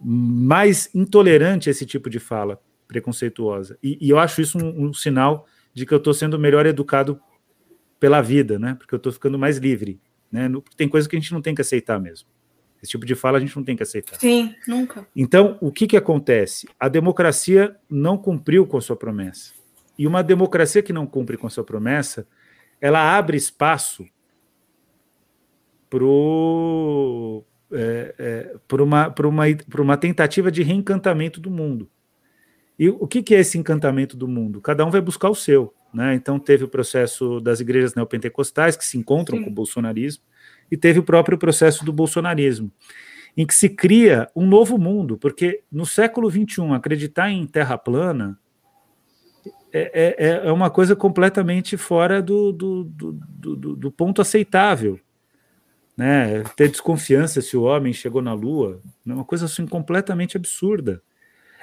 mais intolerante a esse tipo de fala preconceituosa. E, e eu acho isso um, um, sinal de que eu estou sendo melhor educado pela vida, né? Porque eu estou ficando mais livre, né? Tem coisas que a gente não tem que aceitar mesmo. Esse tipo de fala a gente não tem que aceitar. Sim, nunca. Então, o que, que acontece? A democracia não cumpriu com a sua promessa. E uma democracia que não cumpre com a sua promessa, ela abre espaço para é, é, uma, uma, uma tentativa de reencantamento do mundo. E o que, que é esse encantamento do mundo? Cada um vai buscar o seu. Né? Então, teve o processo das igrejas neopentecostais que se encontram Sim. com o bolsonarismo e teve o próprio processo do bolsonarismo, em que se cria um novo mundo, porque no século XXI, acreditar em terra plana é, é, é uma coisa completamente fora do, do, do, do, do ponto aceitável. Né? Ter desconfiança se o homem chegou na Lua é uma coisa assim completamente absurda.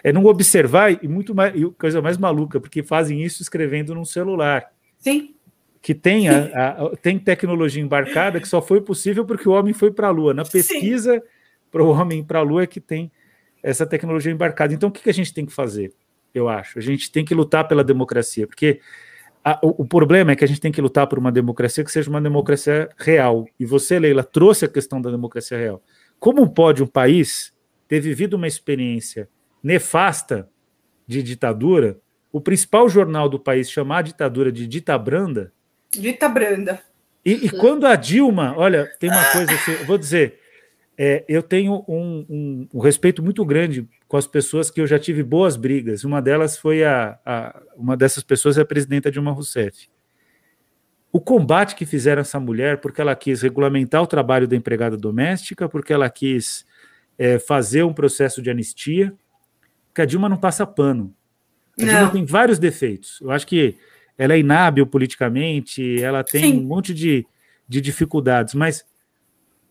É não observar e muito mais, e coisa mais maluca, porque fazem isso escrevendo num celular. Sim. Que tem, a, a, tem tecnologia embarcada que só foi possível porque o homem foi para a Lua. Na pesquisa para o homem para a Lua é que tem essa tecnologia embarcada. Então, o que, que a gente tem que fazer? Eu acho. A gente tem que lutar pela democracia, porque a, o, o, problema é que a gente tem que lutar por uma democracia que seja uma democracia real. E você, Leila, trouxe a questão da democracia real. Como pode um país ter vivido uma experiência nefasta de ditadura, o principal jornal do país chamar a ditadura de dita branda? Dita branda. E, e quando a Dilma, olha, tem uma coisa assim, eu vou dizer, é, eu tenho um, um, um, respeito muito grande com as pessoas que eu já tive boas brigas. Uma delas foi a, a uma dessas pessoas é a presidenta Dilma Rousseff. O combate que fizeram essa mulher, porque ela quis regulamentar o trabalho da empregada doméstica, porque ela quis é, fazer um processo de anistia, que a Dilma não passa pano. A não. Dilma tem vários defeitos. Eu acho que ela é inábil politicamente, ela tem Sim. um monte de, de dificuldades, mas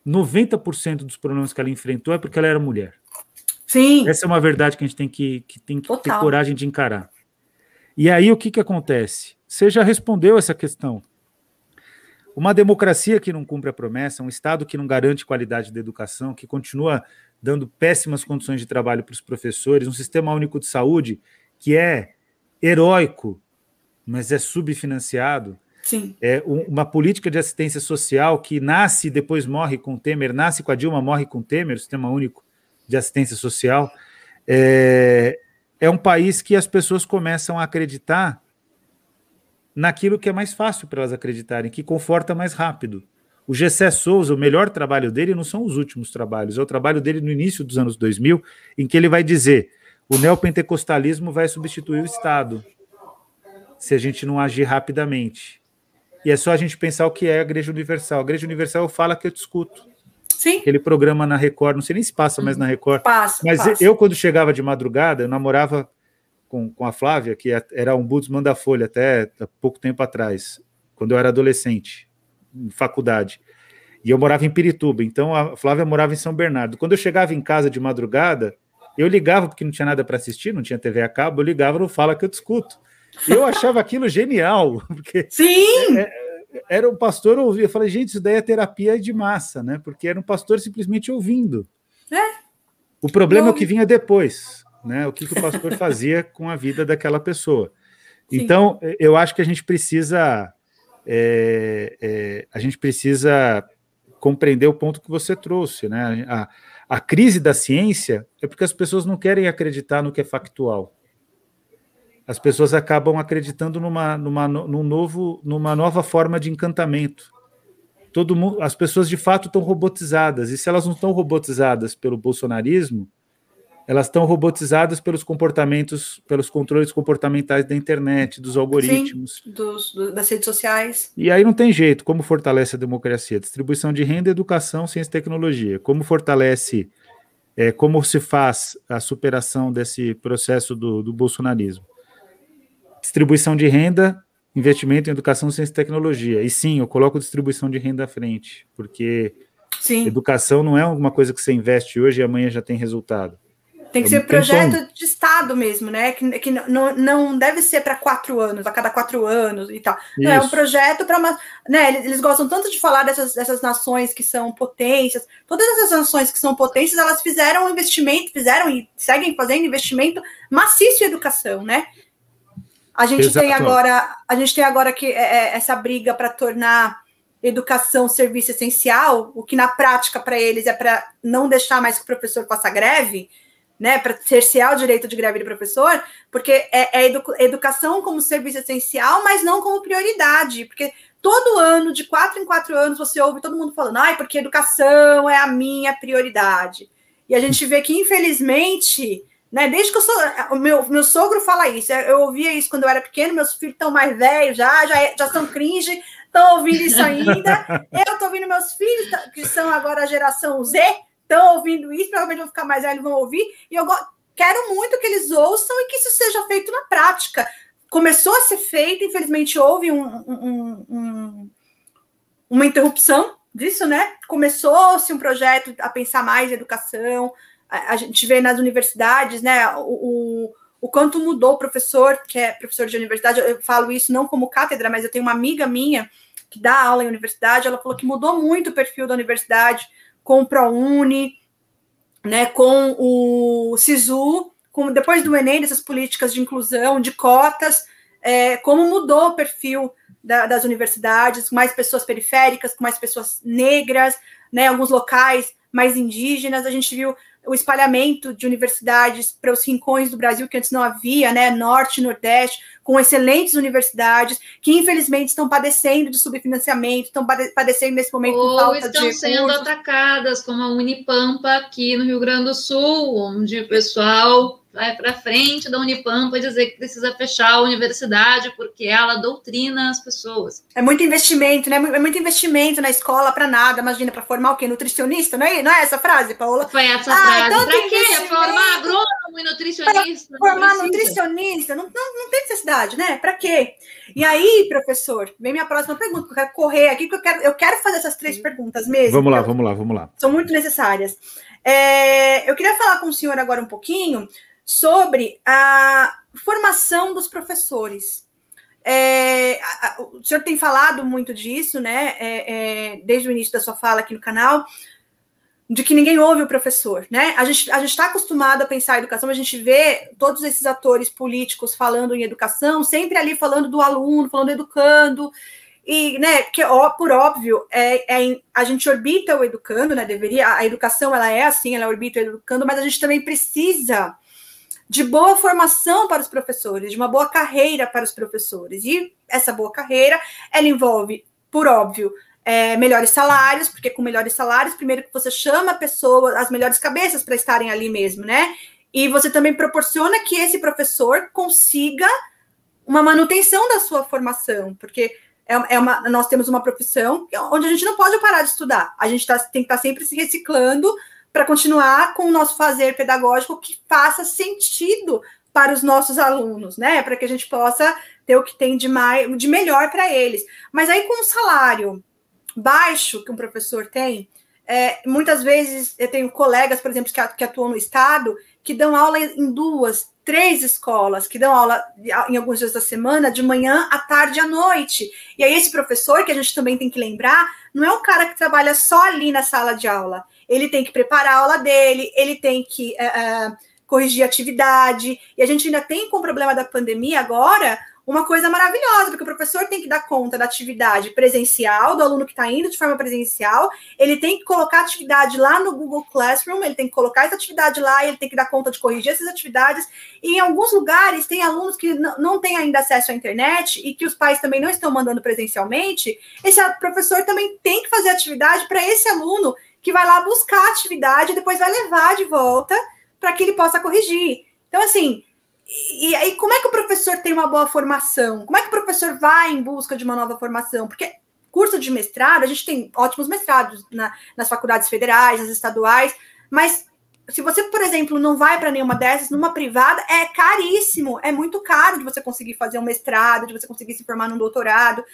90% dos problemas que ela enfrentou é porque ela era mulher. Sim. Essa é uma verdade que a gente tem que, que, tem que ter coragem de encarar. E aí o que, que acontece? Você já respondeu essa questão. Uma democracia que não cumpre a promessa, um Estado que não garante qualidade da educação, que continua dando péssimas condições de trabalho para os professores, um sistema único de saúde que é heróico, mas é subfinanciado, Sim. É uma política de assistência social que nasce e depois morre com Temer, nasce com a Dilma, morre com Temer, o Sistema Único de Assistência Social. É, é um país que as pessoas começam a acreditar naquilo que é mais fácil para elas acreditarem, que conforta mais rápido. O Gessé Souza, o melhor trabalho dele não são os últimos trabalhos, é o trabalho dele no início dos anos 2000, em que ele vai dizer: o neopentecostalismo vai substituir o Estado se a gente não agir rapidamente. E é só a gente pensar o que é a Igreja Universal. A Igreja Universal fala que eu discuto. Sim. Aquele programa na Record, não sei nem se passa mais na Record. Passa, mas passa. eu, quando chegava de madrugada, eu namorava com, com a Flávia, que era um ombudsman da Folha até pouco tempo atrás, quando eu era adolescente, faculdade. E eu morava em Pirituba, então a Flávia morava em São Bernardo. Quando eu chegava em casa de madrugada, eu ligava, porque não tinha nada para assistir, não tinha TV a cabo, eu ligava no Fala que eu discuto. Eu achava aquilo genial, porque Sim! É, era um pastor ouvir. Eu falei, gente, isso daí é terapia de massa, né? Porque era um pastor simplesmente ouvindo. É. O problema é o que vinha depois, né? O que, que o pastor fazia com a vida daquela pessoa. Sim. Então, eu acho que a gente precisa. É, é, a gente precisa compreender o ponto que você trouxe, né? A, a crise da ciência é porque as pessoas não querem acreditar no que é factual as pessoas acabam acreditando numa, numa, num novo, numa nova forma de encantamento. Todo mundo, as pessoas de fato estão robotizadas, e se elas não estão robotizadas pelo bolsonarismo, elas estão robotizadas pelos comportamentos, pelos controles comportamentais da internet, dos algoritmos. Sim, dos, do, das redes sociais. E aí não tem jeito. Como fortalece a democracia? Distribuição de renda, educação, ciência e tecnologia. Como fortalece, é, como se faz a superação desse processo do, do bolsonarismo? distribuição de renda, investimento em educação, ciência e tecnologia. E sim, eu coloco distribuição de renda à frente, porque sim. educação não é uma coisa que você investe hoje e amanhã já tem resultado. Tem que ser projeto de Estado mesmo, né? Que, que não, não deve ser para quatro anos, a cada quatro anos e tal. Não, é um projeto para uma. Né, eles gostam tanto de falar dessas, dessas nações que são potências. Todas essas nações que são potências, elas fizeram investimento, fizeram e seguem fazendo investimento maciço em educação, né? A gente Exato. tem agora, a gente tem agora que é, é essa briga para tornar educação serviço essencial, o que na prática para eles é para não deixar mais que o professor faça greve, né, para cercear o direito de greve do professor, porque é, é edu educação como serviço essencial, mas não como prioridade, porque todo ano, de quatro em quatro anos, você ouve todo mundo falando, ai, porque educação é a minha prioridade. E a gente vê que, infelizmente, né? Desde que eu sou. O meu, meu sogro fala isso. Eu ouvia isso quando eu era pequeno, meus filhos estão mais velhos já, já, já são cringe, estão ouvindo isso ainda. eu estou ouvindo meus filhos, que são agora a geração Z, estão ouvindo isso, provavelmente vão ficar mais velhos vão ouvir. E eu quero muito que eles ouçam e que isso seja feito na prática. Começou a ser feito, infelizmente houve um, um, um, uma interrupção disso, né? Começou-se um projeto a pensar mais em educação, a, a gente vê nas universidades, né, o, o, o, quanto mudou o professor, que é professor de universidade, eu, falo isso não como cátedra, mas eu tenho uma amiga minha que dá aula em universidade, ela falou que mudou muito o perfil da universidade com o ProUni, né, com o SISU, com, depois do Enem, dessas políticas de inclusão, de cotas, é, como mudou o perfil da, das universidades, mais pessoas periféricas, com mais pessoas negras, né, alguns locais mais indígenas, a gente viu o espalhamento de universidades para os rincões do Brasil que antes não havia, né, norte e nordeste, com excelentes universidades que infelizmente estão padecendo de subfinanciamento, estão padecendo nesse momento Ou falta estão de sendo atacadas, como a Unipampa aqui no Rio Grande do Sul, onde o pessoal vai para frente da Unipampa dizer que precisa fechar a universidade porque ela doutrina as pessoas. É muito investimento, né? É muito investimento na escola para nada. Imagina, para formar o quê? Nutricionista? Não é, não é essa frase, Paula? Foi essa ah, frase. Então para quê? Formar agrônomo e nutricionista? Pra formar nutricionista? Não, não, não tem necessidade, né? Para quê? E aí, professor, vem minha próxima pergunta, eu quero correr aqui, porque eu quero, eu quero fazer essas três perguntas mesmo. Vamos lá, vamos lá, vamos lá. São muito necessárias. É, eu queria falar com o senhor agora um pouquinho sobre a formação dos professores. É, o senhor tem falado muito disso, né? É, é, desde o início da sua fala aqui no canal, de que ninguém ouve o professor, né? A gente a está acostumado a pensar em educação, a gente vê todos esses atores políticos falando em educação, sempre ali falando do aluno, falando do educando, e, né, que ó, por óbvio, é, é, a gente orbita o educando, né? Deveria, a educação ela é assim, ela orbita o educando, mas a gente também precisa de boa formação para os professores, de uma boa carreira para os professores. E essa boa carreira, ela envolve, por óbvio, é, melhores salários, porque com melhores salários, primeiro que você chama a pessoa, as melhores cabeças para estarem ali mesmo, né? E você também proporciona que esse professor consiga uma manutenção da sua formação, porque é, é uma, nós temos uma profissão onde a gente não pode parar de estudar, a gente tá, tem que estar tá sempre se reciclando para continuar com o nosso fazer pedagógico que faça sentido para os nossos alunos, né? Para que a gente possa ter o que tem de, mais, de melhor para eles. Mas aí, com o salário baixo que um professor tem, é, muitas vezes eu tenho colegas, por exemplo, que, atuam no Estado, que dão aula em duas, três escolas, que dão aula em alguns dias da semana, de manhã, à tarde à noite. E aí, esse professor, que a gente também tem que lembrar, não é um cara que trabalha só ali na sala de aula ele tem que preparar a aula dele, ele tem que uh, corrigir atividade. E a gente ainda tem, com o problema da pandemia agora, uma coisa maravilhosa, porque o professor tem que dar conta da atividade presencial, do aluno que está indo de forma presencial, ele tem que colocar a atividade lá no Google Classroom, ele tem que colocar essa atividade lá, ele tem que dar conta de corrigir essas atividades. E em alguns lugares tem alunos que não têm ainda acesso à internet e que os pais também não estão mandando presencialmente. Esse professor também tem que fazer atividade para esse aluno que vai lá buscar a atividade e depois vai levar de volta para que ele possa corrigir. Então, assim, e aí como é que o professor tem uma boa formação? Como é que o professor vai em busca de uma nova formação? Porque curso de mestrado, a gente tem ótimos mestrados na, nas faculdades federais, nas estaduais, mas se você, por exemplo, não vai para nenhuma dessas, numa privada, é caríssimo, é muito caro de você conseguir fazer um mestrado, de você conseguir se formar num doutorado.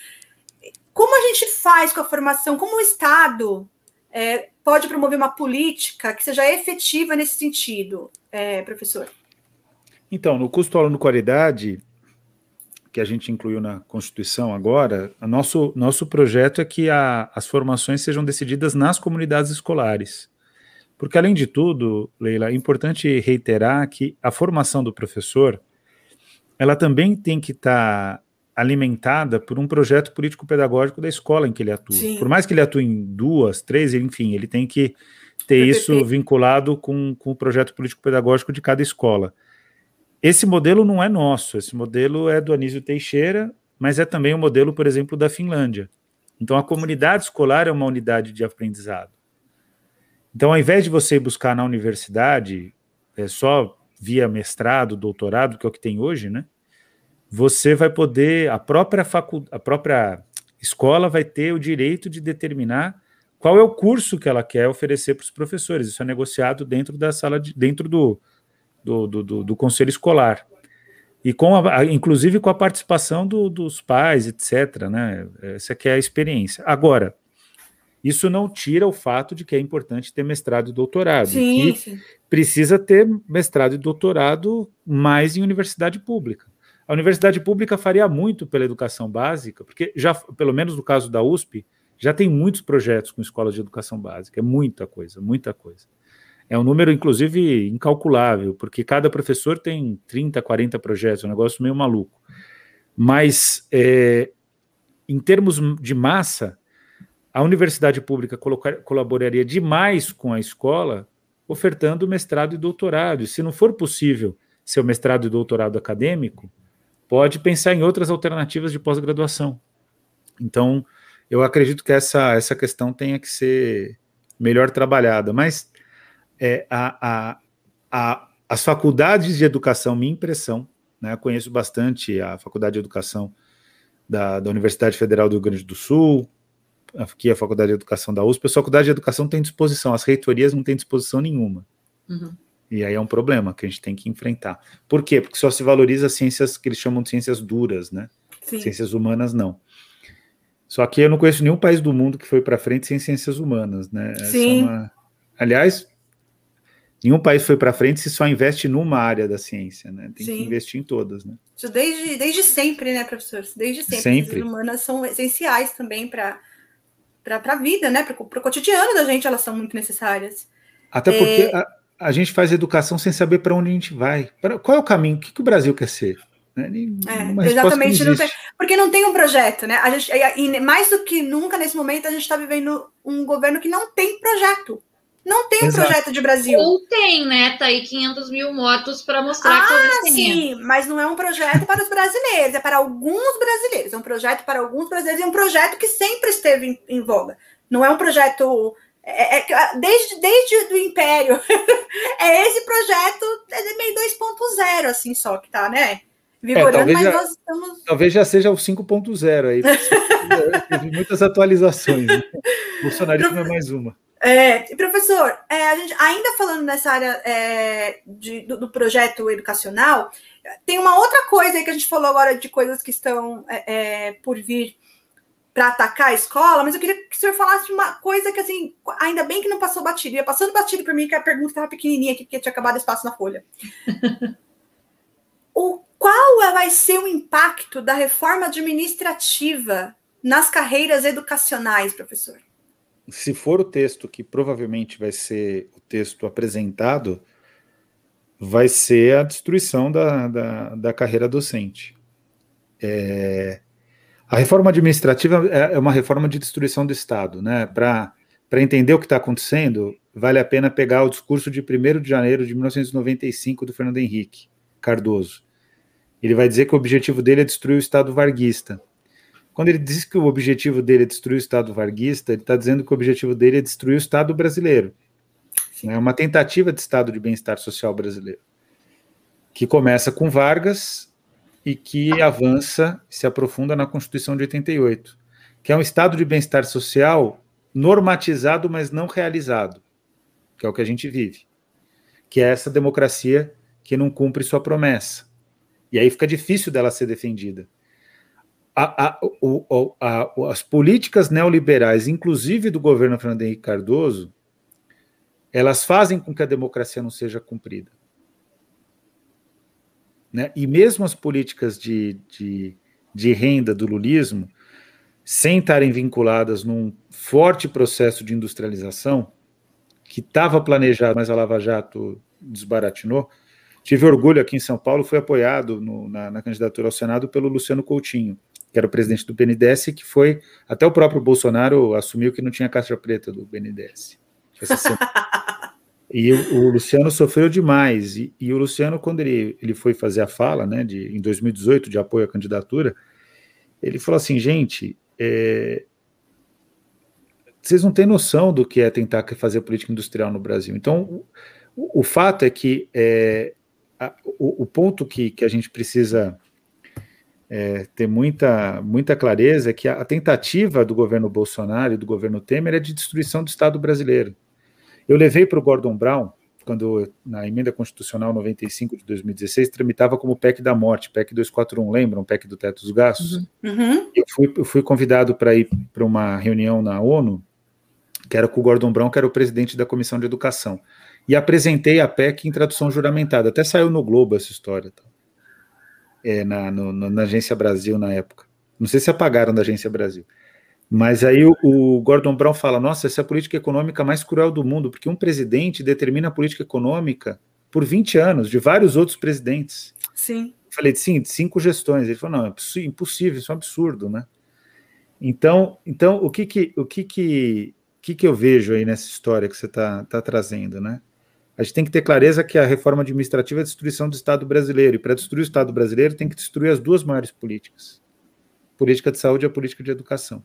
Como a gente faz com a formação? Como o Estado é, pode promover uma política que seja efetiva nesse sentido, é, professor? Então, no custo aluno qualidade, que a gente incluiu na Constituição agora, nosso, nosso projeto é que a, as formações sejam decididas nas comunidades escolares. Porque, além de tudo, Leila, é importante reiterar que a formação do professor ela também tem que estar tá alimentada por um projeto político-pedagógico da escola em que ele atua. Sim. Por mais que ele atue em duas, três, enfim, ele tem que ter isso vinculado com, com o projeto político-pedagógico de cada escola. Esse modelo não é nosso, esse modelo é do Anísio Teixeira, mas é também o modelo, por exemplo, da Finlândia. Então, a comunidade escolar é uma unidade de aprendizado. Então, ao invés de você ir buscar na universidade, é só via mestrado, doutorado, que é o que tem hoje, né? Você vai poder, a própria faculdade, a própria escola vai ter o direito de determinar qual é o curso que ela quer oferecer para os professores. Isso é negociado dentro da sala, de, dentro do, do, do, do, do conselho escolar. E com a, inclusive com a participação do, dos pais, etc. Né? Essa aqui é a experiência. Agora, Isso não tira o fato de que é importante ter mestrado e doutorado. Sim, sim. Precisa ter mestrado e doutorado mais em universidade pública. A universidade pública faria muito pela educação básica, porque já, pelo menos no caso da USP, já tem muitos projetos com escolas de educação básica. É muita coisa, muita coisa. É um número, inclusive, incalculável, porque cada professor tem 30, 40 projetos, é um negócio meio maluco. Mas, é, em termos de massa, a universidade pública colocar, colaboraria demais com a escola, ofertando mestrado e doutorado. E se não for possível ser o mestrado e doutorado acadêmico, pode pensar em outras alternativas de pós-graduação. Então, eu acredito que essa, essa questão tenha que ser melhor trabalhada. Mas é, a, a, a, as faculdades de educação, minha impressão, né, conheço bastante a Faculdade de Educação da, da Universidade Federal do Rio Grande do Sul, aqui a Faculdade de Educação da USP, a Faculdade de Educação tem disposição, as reitorias não têm disposição nenhuma. Uhum. E aí é um problema que a gente tem que enfrentar. Por quê? Porque só se valoriza ciências que eles chamam de ciências duras, né? Sim. Ciências humanas não. Só que eu não conheço nenhum país do mundo que foi para frente sem ciências humanas, né? Sim. É uma... Aliás, nenhum país foi para frente se só investe numa área da ciência, né? Tem Sim. que investir em todas, né? Desde, desde sempre, né, professor? Desde sempre. sempre. Ciências humanas são essenciais também para para a vida, né? Para o cotidiano da gente, elas são muito necessárias. Até porque é... a, a, gente faz educação sem saber para onde a gente vai. Pra, qual é o caminho? O que, que o Brasil quer ser? Né? É, exatamente, não tem, porque não tem um projeto, né? A gente, e mais do que nunca nesse momento a gente está vivendo um governo que não tem projeto. Não tem um projeto de Brasil. Ou tem, né? Tá aí 500 mil motos para mostrar ah, que sim, mas não é um projeto para os brasileiros, é para alguns brasileiros. É um projeto para alguns brasileiros e é um projeto que sempre esteve em, em voga. Não é um projeto é, é, é desde, desde o Império. é esse projeto é meio 2.0, assim, só que tá, né? Vigorando, é, mas já, nós estamos. Talvez já seja o 5.0 aí. Teve muitas atualizações. Né? Bolsonarismo é mais uma. É, professor, é, a gente ainda falando nessa área é, de, do, do, projeto educacional, tem uma outra coisa aí que a gente falou agora de coisas que estão é, é por vir para atacar a escola, mas eu queria que o senhor falasse uma coisa que, assim, ainda bem que não passou batido, ia passando batido para mim, que a pergunta estava pequenininha aqui, porque tinha acabado espaço na folha. o qual vai ser o impacto da reforma administrativa nas carreiras educacionais, professor? se for o texto que provavelmente vai ser o texto apresentado, vai ser a destruição da, da, da carreira docente. É, a reforma administrativa é, é uma reforma de destruição do Estado, né? Para entender o que está acontecendo, vale a pena pegar o discurso de 1 de janeiro de 1995 do Fernando Henrique Cardoso. Ele vai dizer que o objetivo dele é destruir o Estado varguista. Quando ele diz que o objetivo dele é destruir o Estado varguista, ele está dizendo que o objetivo dele é destruir o Estado brasileiro. É uma tentativa de Estado de bem-estar social brasileiro, que começa com Vargas e que avança, se aprofunda na Constituição de 88, que é um Estado de bem-estar social normatizado, mas não realizado, que é o que a gente vive, que é essa democracia que não cumpre sua promessa. E aí fica difícil dela ser defendida a, a, o, a, as políticas neoliberais, inclusive do governo Fernando Henrique Cardoso, elas fazem com que a democracia não seja cumprida. Né? E mesmo as políticas de, de, de renda do lulismo, sem estarem vinculadas num forte processo de industrialização, que estava planejado, mas a Lava Jato desbaratinou. Tive orgulho aqui em São Paulo, fui apoiado no, na, na candidatura ao Senado pelo Luciano Coutinho, que era o presidente do BNDES, que foi. Até o próprio Bolsonaro assumiu que não tinha caixa preta do BNDES. e o, Luciano sofreu demais. E, e, o Luciano, quando ele, ele foi fazer a fala, né, de, em 2018, de apoio à candidatura, ele falou assim: gente, é, vocês não têm noção do que é tentar fazer política industrial no Brasil. Então, o, o fato é que é, a, o, o, ponto que, que a gente precisa é, ter muita, muita clareza é que a, a, tentativa do governo Bolsonaro e do governo Temer é de destruição do Estado brasileiro. Eu levei para o Gordon Brown, quando na emenda constitucional 95 de 2016 tramitava como PEC da morte, PEC 241, lembram? PEC do teto dos gastos? Uhum. Eu, fui, eu fui convidado para ir para uma reunião na ONU que era com o Gordon Brown, que era o presidente da Comissão de Educação. E apresentei a PEC em tradução juramentada. Até saiu no Globo essa história. Tá? É, na, no, na Agência Brasil na época. Não sei se apagaram da Agência Brasil. Mas aí o, o, Gordon Brown fala: nossa, essa é a política econômica mais cruel do mundo, porque um presidente determina a política econômica por 20 anos, de vários outros presidentes. Sim. Eu falei, sim, cinco gestões. Ele falou: não, é impossível, isso é um absurdo, né? Então, então o que que, o que, que, que, que eu vejo aí nessa história que você está tá trazendo, né? A gente tem que ter clareza que a reforma administrativa é a destruição do Estado brasileiro, e para destruir o Estado brasileiro tem que destruir as duas maiores políticas: política de saúde e a política de educação.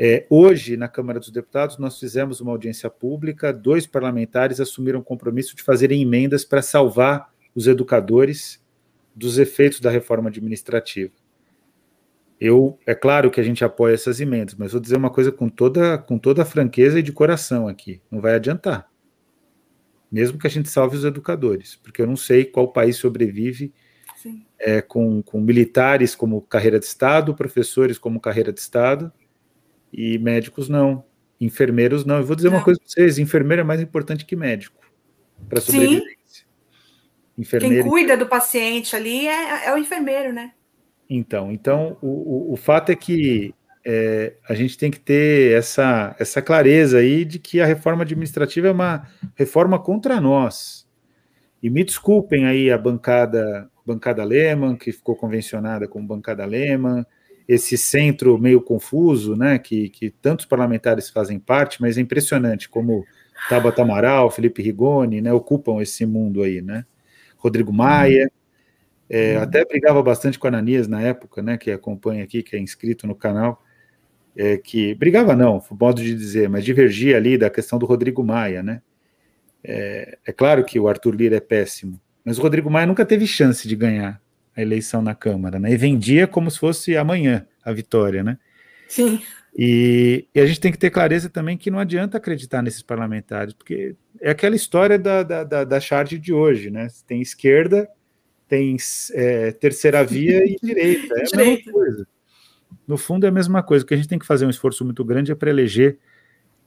É, hoje, na Câmara dos Deputados, nós fizemos uma audiência pública, dois parlamentares assumiram o compromisso de fazerem emendas para salvar os educadores dos efeitos da reforma administrativa. Eu, é claro que a gente apoia essas emendas, mas vou dizer uma coisa com toda, com toda a franqueza e de coração aqui: não vai adiantar. Mesmo que a gente salve os educadores, porque eu não sei qual país sobrevive é, com, com militares como carreira de Estado, professores como carreira de Estado, e médicos não. Enfermeiros não. Eu vou dizer não. uma coisa para vocês: enfermeiro é mais importante que médico para sobrevivência. Sim. Enfermeiro... Quem cuida do paciente ali é, é o enfermeiro, né? Então, então o, o, o fato é que é, a gente tem que ter essa, essa clareza aí de que a reforma administrativa é uma reforma contra nós. E me desculpem aí a bancada, bancada Lehman, que ficou convencionada como bancada Lehman, esse centro meio confuso, né, que, que tantos parlamentares fazem parte, mas é impressionante como Tabata Amaral, Felipe Rigoni, né, ocupam esse mundo aí, né? Rodrigo Maia, é, uhum. até brigava bastante com a Ananias na época, né, que acompanha aqui, que é inscrito no canal, é, que brigava não, modo de dizer, mas divergia ali da questão do Rodrigo Maia, né? É, é claro que o Arthur Lira é péssimo, mas o Rodrigo Maia nunca teve chance de ganhar a eleição na Câmara, né? E vendia como se fosse amanhã a vitória, né? Sim. E, e, a gente tem que ter clareza também que não adianta acreditar nesses parlamentares, porque é aquela história da, da, da, da charge de hoje, né? Tem esquerda, tem é, terceira via e direita. É a direita. mesma coisa. No fundo é a mesma coisa. O que a gente tem que fazer um esforço muito grande é para eleger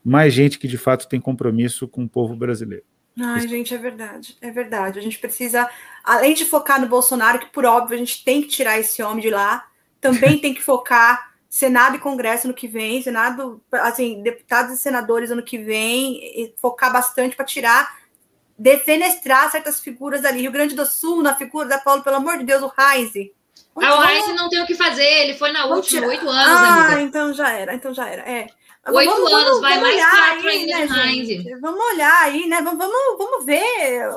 mais gente que de fato tem compromisso com o povo brasileiro. Ai, gente, é verdade, é verdade. A gente precisa, além de focar no Bolsonaro, que por óbvio a gente tem que tirar esse homem de lá, também tem que focar Senado e Congresso no que vem, Senado, assim, deputados e senadores ano que vem, e focar bastante para tirar, defenestrar certas figuras ali. Rio Grande do Sul, na figura da Paulo, pelo amor de Deus, o Reise. Ah, o Reise não tem o que fazer, ele foi na última, oito anos, ah, amiga. então já era, então já era, é. Oito vamos, anos, vamos, vai vamos mais quatro aí, ainda né, de Vamos olhar aí, né? Vamos, vamos, vamos ver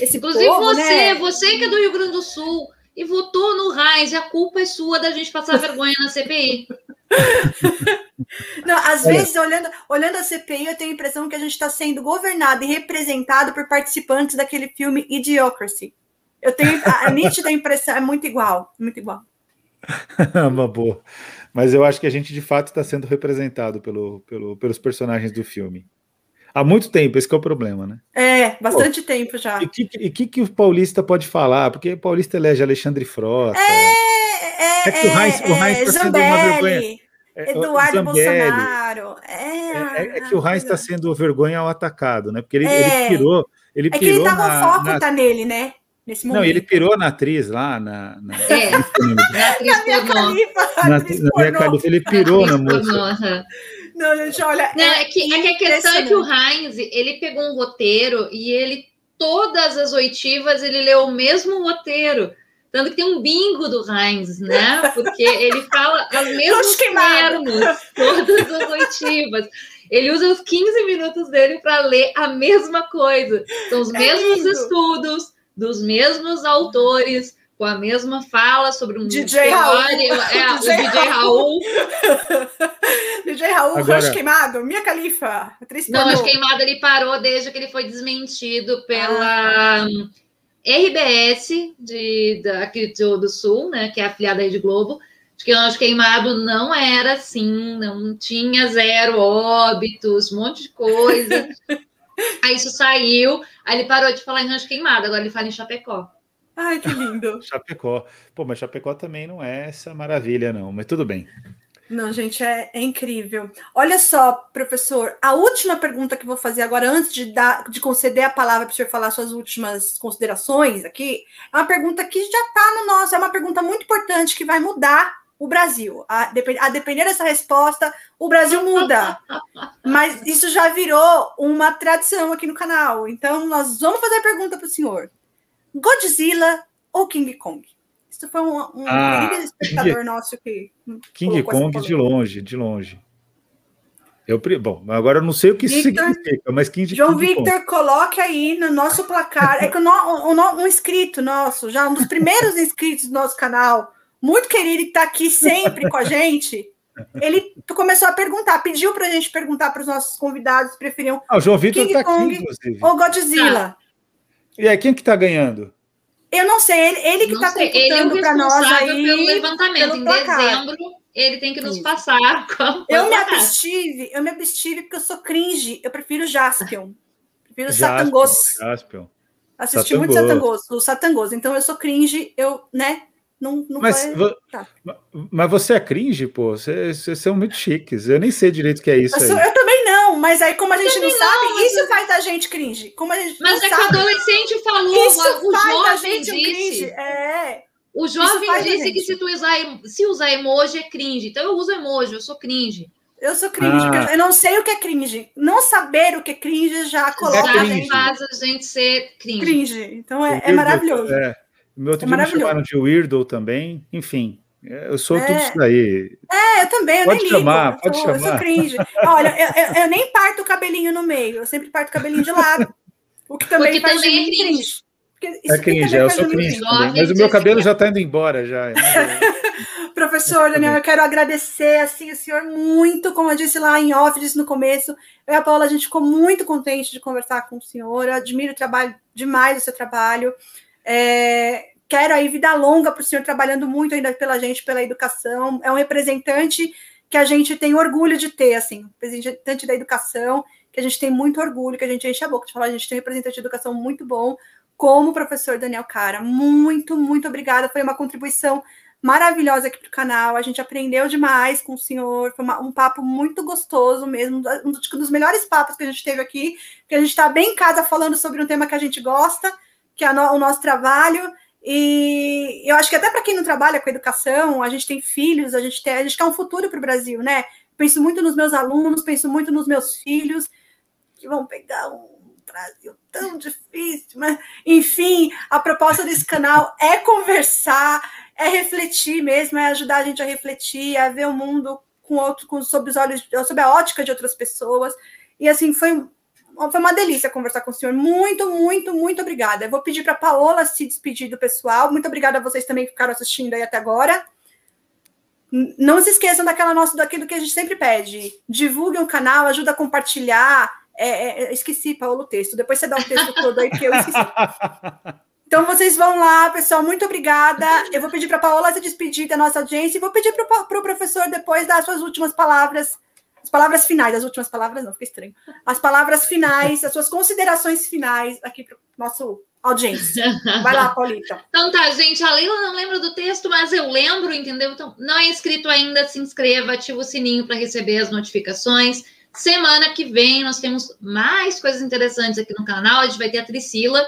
esse Inclusive povo, você, né? você que é do Rio Grande do Sul e votou no Reis, a culpa é sua da gente passar vergonha na CPI. Não, às vezes, olhando, olhando a CPI, eu tenho a impressão que a gente está sendo governado e representado por participantes daquele filme Idiocracy. Eu tenho a, a nítida impressão, é muito igual, muito igual. Uma boa. Mas eu acho que a gente de fato está sendo representado pelo, pelo, pelos personagens do filme. Há muito tempo, esse é o problema, né? É, bastante Pô, tempo já. E o que, que, que o paulista pode falar? Porque o paulista elege Alexandre Frota. É, é, é que o Heinz, é, o Heinz está sendo uma vergonha. É, Eduardo Zambelli. Bolsonaro. É, é, é, que o Heinz está sendo vergonha ao atacado, né? Porque ele, ele pirou. Ele é que ele tava, na, foco na... tá nele, né? Nesse momento. Não, ele pirou na atriz lá, na. na é, na atriz pornô. Na, na minha califa, ele pirou na moça. Não, gente, olha. Não, é, que, é que a questão é que o Heinz, ele pegou um roteiro e ele, todas as oitivas, ele leu o mesmo roteiro. Tanto que tem um bingo do Heinz, né? Porque ele fala as mesmas termos, todas as oitivas. Ele usa os 15 minutos dele para ler a mesma coisa. São os é mesmos lindo. estudos, dos mesmos autores, com a mesma fala sobre um DJ Raul. É, DJ o DJ Raul. DJ Raul, Agora... Rush Queimado, Minha Califa. Não, Rush Queimado ele parou desde que ele foi desmentido pela ah. RBS de, daqui do, do Sul, né, que é afiliada aí de Globo, de que o Anjo Queimado não era assim, não tinha zero óbitos, um monte de coisa. Aí isso saiu, aí ele parou de falar em rancho queimado, agora ele fala em Chapecó. Ai, que lindo. Chapecó. Pô, mas Chapecó também não é essa maravilha, não, mas tudo bem. Não, gente, é, é, incrível. Olha só, professor, a última pergunta que vou fazer agora, antes de, dar, de conceder a palavra para o senhor falar suas últimas considerações aqui, é uma pergunta que já está no nosso, é uma pergunta muito importante que vai mudar o Brasil. A, a depender dessa resposta, o Brasil muda. Mas isso já virou uma tradição aqui no canal. Então, nós vamos fazer a pergunta para o senhor: Godzilla ou King Kong? Isso foi um, um ah, espectador King, nosso que. King Kong de longe, de longe. Eu, bom, agora eu não sei o que Victor, significa, mas King João King Victor, Kong. coloque aí no nosso placar. É que o, no, o, um inscrito nosso, já um dos primeiros inscritos do nosso canal, muito querido, que está aqui sempre com a gente. Ele começou a perguntar, pediu para a gente perguntar para os nossos convidados se preferiam ah, o João Victor King tá Kong aqui, inclusive. ou Godzilla. E aí, quem que está ganhando? Eu não sei, ele, ele que está computando para nós aí. pelo levantamento. Pelo em dezembro, ele tem que nos passar. Eu me abstive, eu me abstive porque eu sou cringe. Eu prefiro Jaspion. Prefiro Satangos. Jaspion. Assisti Satangos. muito Satangos, o Satangos. Então eu sou cringe, eu, né? Não, não mas, vai... tá. mas você é cringe, pô. Vocês são muito chiques. Eu nem sei direito o que é isso. Eu, sou, eu também não, mas aí, como a gente não sabe, não, isso eu... faz da gente cringe. Como a gente mas é sabe, que o adolescente falou, isso o jovem disse. cringe. É. O jovem disse que se tu usar, se usar emoji é cringe. Então eu uso emoji, eu sou cringe. Eu sou cringe, ah. eu não sei o que é cringe. Não saber o que é cringe já coloca já a gente. faz a gente ser cringe. Cringe. Então é, é maravilhoso. É. Meu outro é dia me chamaram de Weirdo também, enfim. Eu sou é. tudo isso daí. É, eu também, eu pode nem chamar, ligo. Pode eu sou, chamar, eu sou cringe. Olha, eu, eu, eu, nem parto o cabelinho no meio, eu sempre parto o cabelinho de lado. O que também faz também de mim é cringe. é cringe, eu sou cringe também. Mas o meu cabelo já está indo embora já. Professor Daniel, eu quero agradecer assim, o senhor muito, como eu disse lá em off, disse no começo. Eu e a Paula, a gente ficou muito contente de conversar com o senhor. Eu admiro o trabalho demais o seu trabalho. É, quero aí vida longa para o senhor trabalhando muito ainda pela gente, pela educação. É um representante que a gente tem orgulho de ter, assim, representante da educação, que a gente tem muito orgulho, que a gente enche a boca de falar, a gente tem um representante de educação muito bom, como o professor Daniel Cara. Muito, muito obrigada. Foi uma contribuição maravilhosa aqui para o canal. A gente aprendeu demais com o senhor. Foi uma, um papo muito gostoso mesmo, um dos melhores papos que a gente teve aqui, que a gente está bem em casa falando sobre um tema que a gente gosta, que é o nosso trabalho. E eu acho que até para quem não trabalha com educação, a gente tem filhos, a gente, tem, a gente quer um futuro para o Brasil, né? Penso muito nos meus alunos, penso muito nos meus filhos, que vão pegar um Brasil tão difícil, mas enfim, a proposta desse canal é conversar, é refletir mesmo, é ajudar a gente a refletir, a ver o mundo com outro, com, sob os olhos, sob a ótica de outras pessoas. E assim, foi foi uma delícia conversar com o senhor. Muito, muito, muito obrigada. Eu vou pedir para a Paola se despedir do pessoal. Muito obrigada a vocês também que ficaram assistindo aí até agora. Não se esqueçam daquela nossa, daquilo que a gente sempre pede. Divulguem o canal, ajuda a compartilhar. É, é, é esqueci, Paulo, o texto. Depois você dá o texto todo aí, que eu esqueci. Então vocês vão lá, pessoal. Muito obrigada. Eu vou pedir para a Paola se despedir da nossa audiência e vou pedir para o pro professor depois dar as suas últimas palavras as palavras finais, as últimas palavras não, fica estranho. As palavras finais, as suas considerações finais aqui para nosso audiência. Vai lá, Paulita. Então tá, gente, a Leila não lembra do texto, mas eu lembro, entendeu? Então, não é inscrito ainda, se inscreva, ativa o sininho para receber as notificações. Semana que vem nós temos mais coisas interessantes aqui no canal. A gente vai ter a Priscila,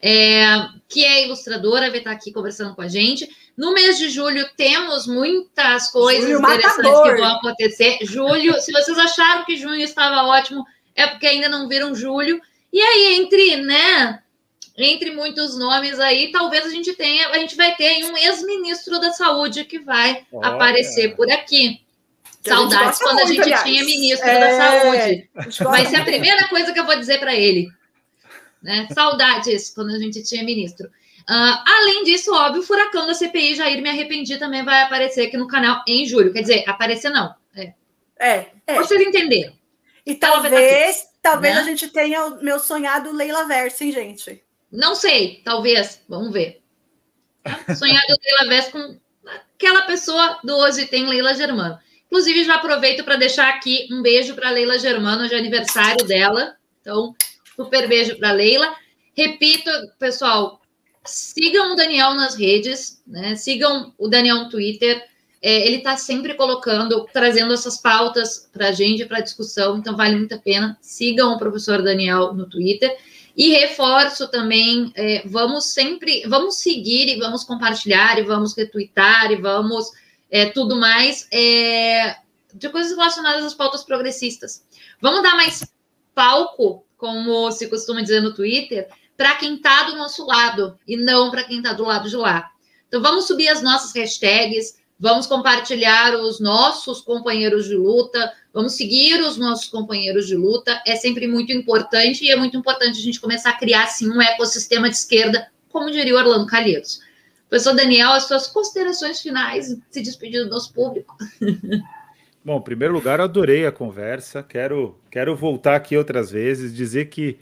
é, que é ilustradora, vai estar aqui conversando com a gente. No mês de julho temos muitas coisas julho interessantes matador. que vão acontecer. Julho, se vocês acharam que junho estava ótimo, é porque ainda não viram julho. E aí, entre, né, entre muitos nomes aí, talvez a gente tenha, a gente vai ter um ex-ministro da saúde que vai Olha. aparecer por aqui. Que Saudades a quando a gente aliás. tinha ministro é... da saúde. Vai ser a primeira coisa que eu vou dizer para ele. Né? Saudades quando a gente tinha ministro. Uh, além disso, óbvio, o furacão da CPI Jair Me Arrependi também vai aparecer aqui no canal em julho. Quer dizer, aparecer não. É. É. é. Vocês entenderam. E talvez, talvez né? a gente tenha o meu sonhado Leila Verso, hein, gente? Não sei, talvez. Vamos ver. Sonhado Leila Verso com aquela pessoa do Hoje Tem Leila Germano. Inclusive, já aproveito para deixar aqui um beijo para Leila Germano, hoje é aniversário dela. Então, super beijo para Leila. Repito, pessoal, Sigam o Daniel nas redes, né? Sigam o Daniel no Twitter. É, ele está sempre colocando, trazendo essas pautas para a gente, para discussão, então vale muito a pena. Sigam o professor Daniel no Twitter. E reforço também, é, vamos sempre, vamos seguir e vamos compartilhar e vamos retweetar e vamos é, tudo mais é, de coisas relacionadas às pautas progressistas. Vamos dar mais palco, como se costuma dizer no Twitter, para quem está do nosso lado e não para quem está do lado de lá. Então vamos subir as nossas hashtags, vamos compartilhar os nossos companheiros de luta, vamos seguir os nossos companheiros de luta. É sempre muito importante e é muito importante a gente começar a criar assim um ecossistema de esquerda, como diria Orlando Calheiros. Professor Daniel, as suas considerações finais, se despedir do nosso público. Bom, em primeiro lugar, adorei a conversa. Quero, quero voltar aqui outras vezes, dizer que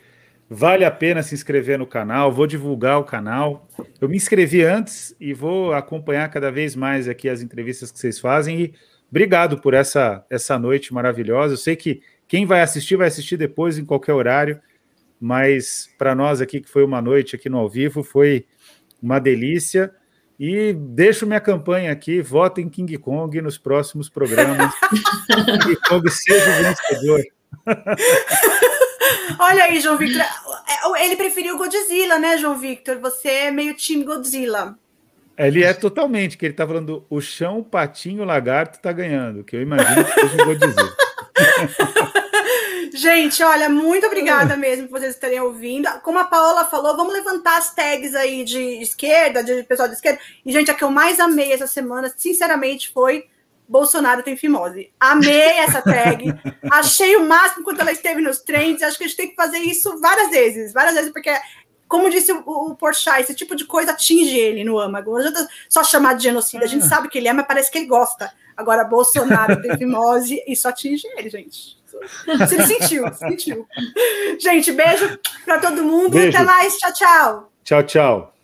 Vale a pena se inscrever no canal, vou divulgar o canal. Eu me inscrevi antes e vou acompanhar cada vez mais aqui as entrevistas que vocês fazem. E obrigado por essa, essa noite maravilhosa. Eu sei que quem vai assistir, vai assistir depois, em qualquer horário. Mas para nós aqui, que foi uma noite aqui no ao vivo, foi uma delícia. E deixo minha campanha aqui, votem King Kong nos próximos programas. King Kong seja o vencedor. Olha aí, João Victor. É, ele preferiu Godzilla, né, João Victor? Você é meio time Godzilla. Ele é totalmente, que ele tá falando o chão, o patinho, o lagarto tá ganhando, que eu imagino que seja o Godzilla. Gente, olha, muito obrigada mesmo por vocês estarem ouvindo. Como a Paola falou, vamos levantar as tags aí de esquerda, de pessoal de esquerda. E, gente, a que eu mais amei essa semana, sinceramente, foi Bolsonaro tem fimose. Amei essa tag. Achei o máximo quando ela esteve nos trends. Acho que a gente tem que fazer isso várias vezes. Várias vezes, porque, como disse o, o Porchat, esse tipo de coisa atinge ele no âmago. Não adianta só chamar de genocídio. A gente ah. sabe que ele é, mas parece que ele gosta. Agora, Bolsonaro tem fimose, isso atinge ele, gente. Você sentiu, sentiu. Gente, beijo para todo mundo. Beijo. Até mais. Tchau, tchau. Tchau, tchau.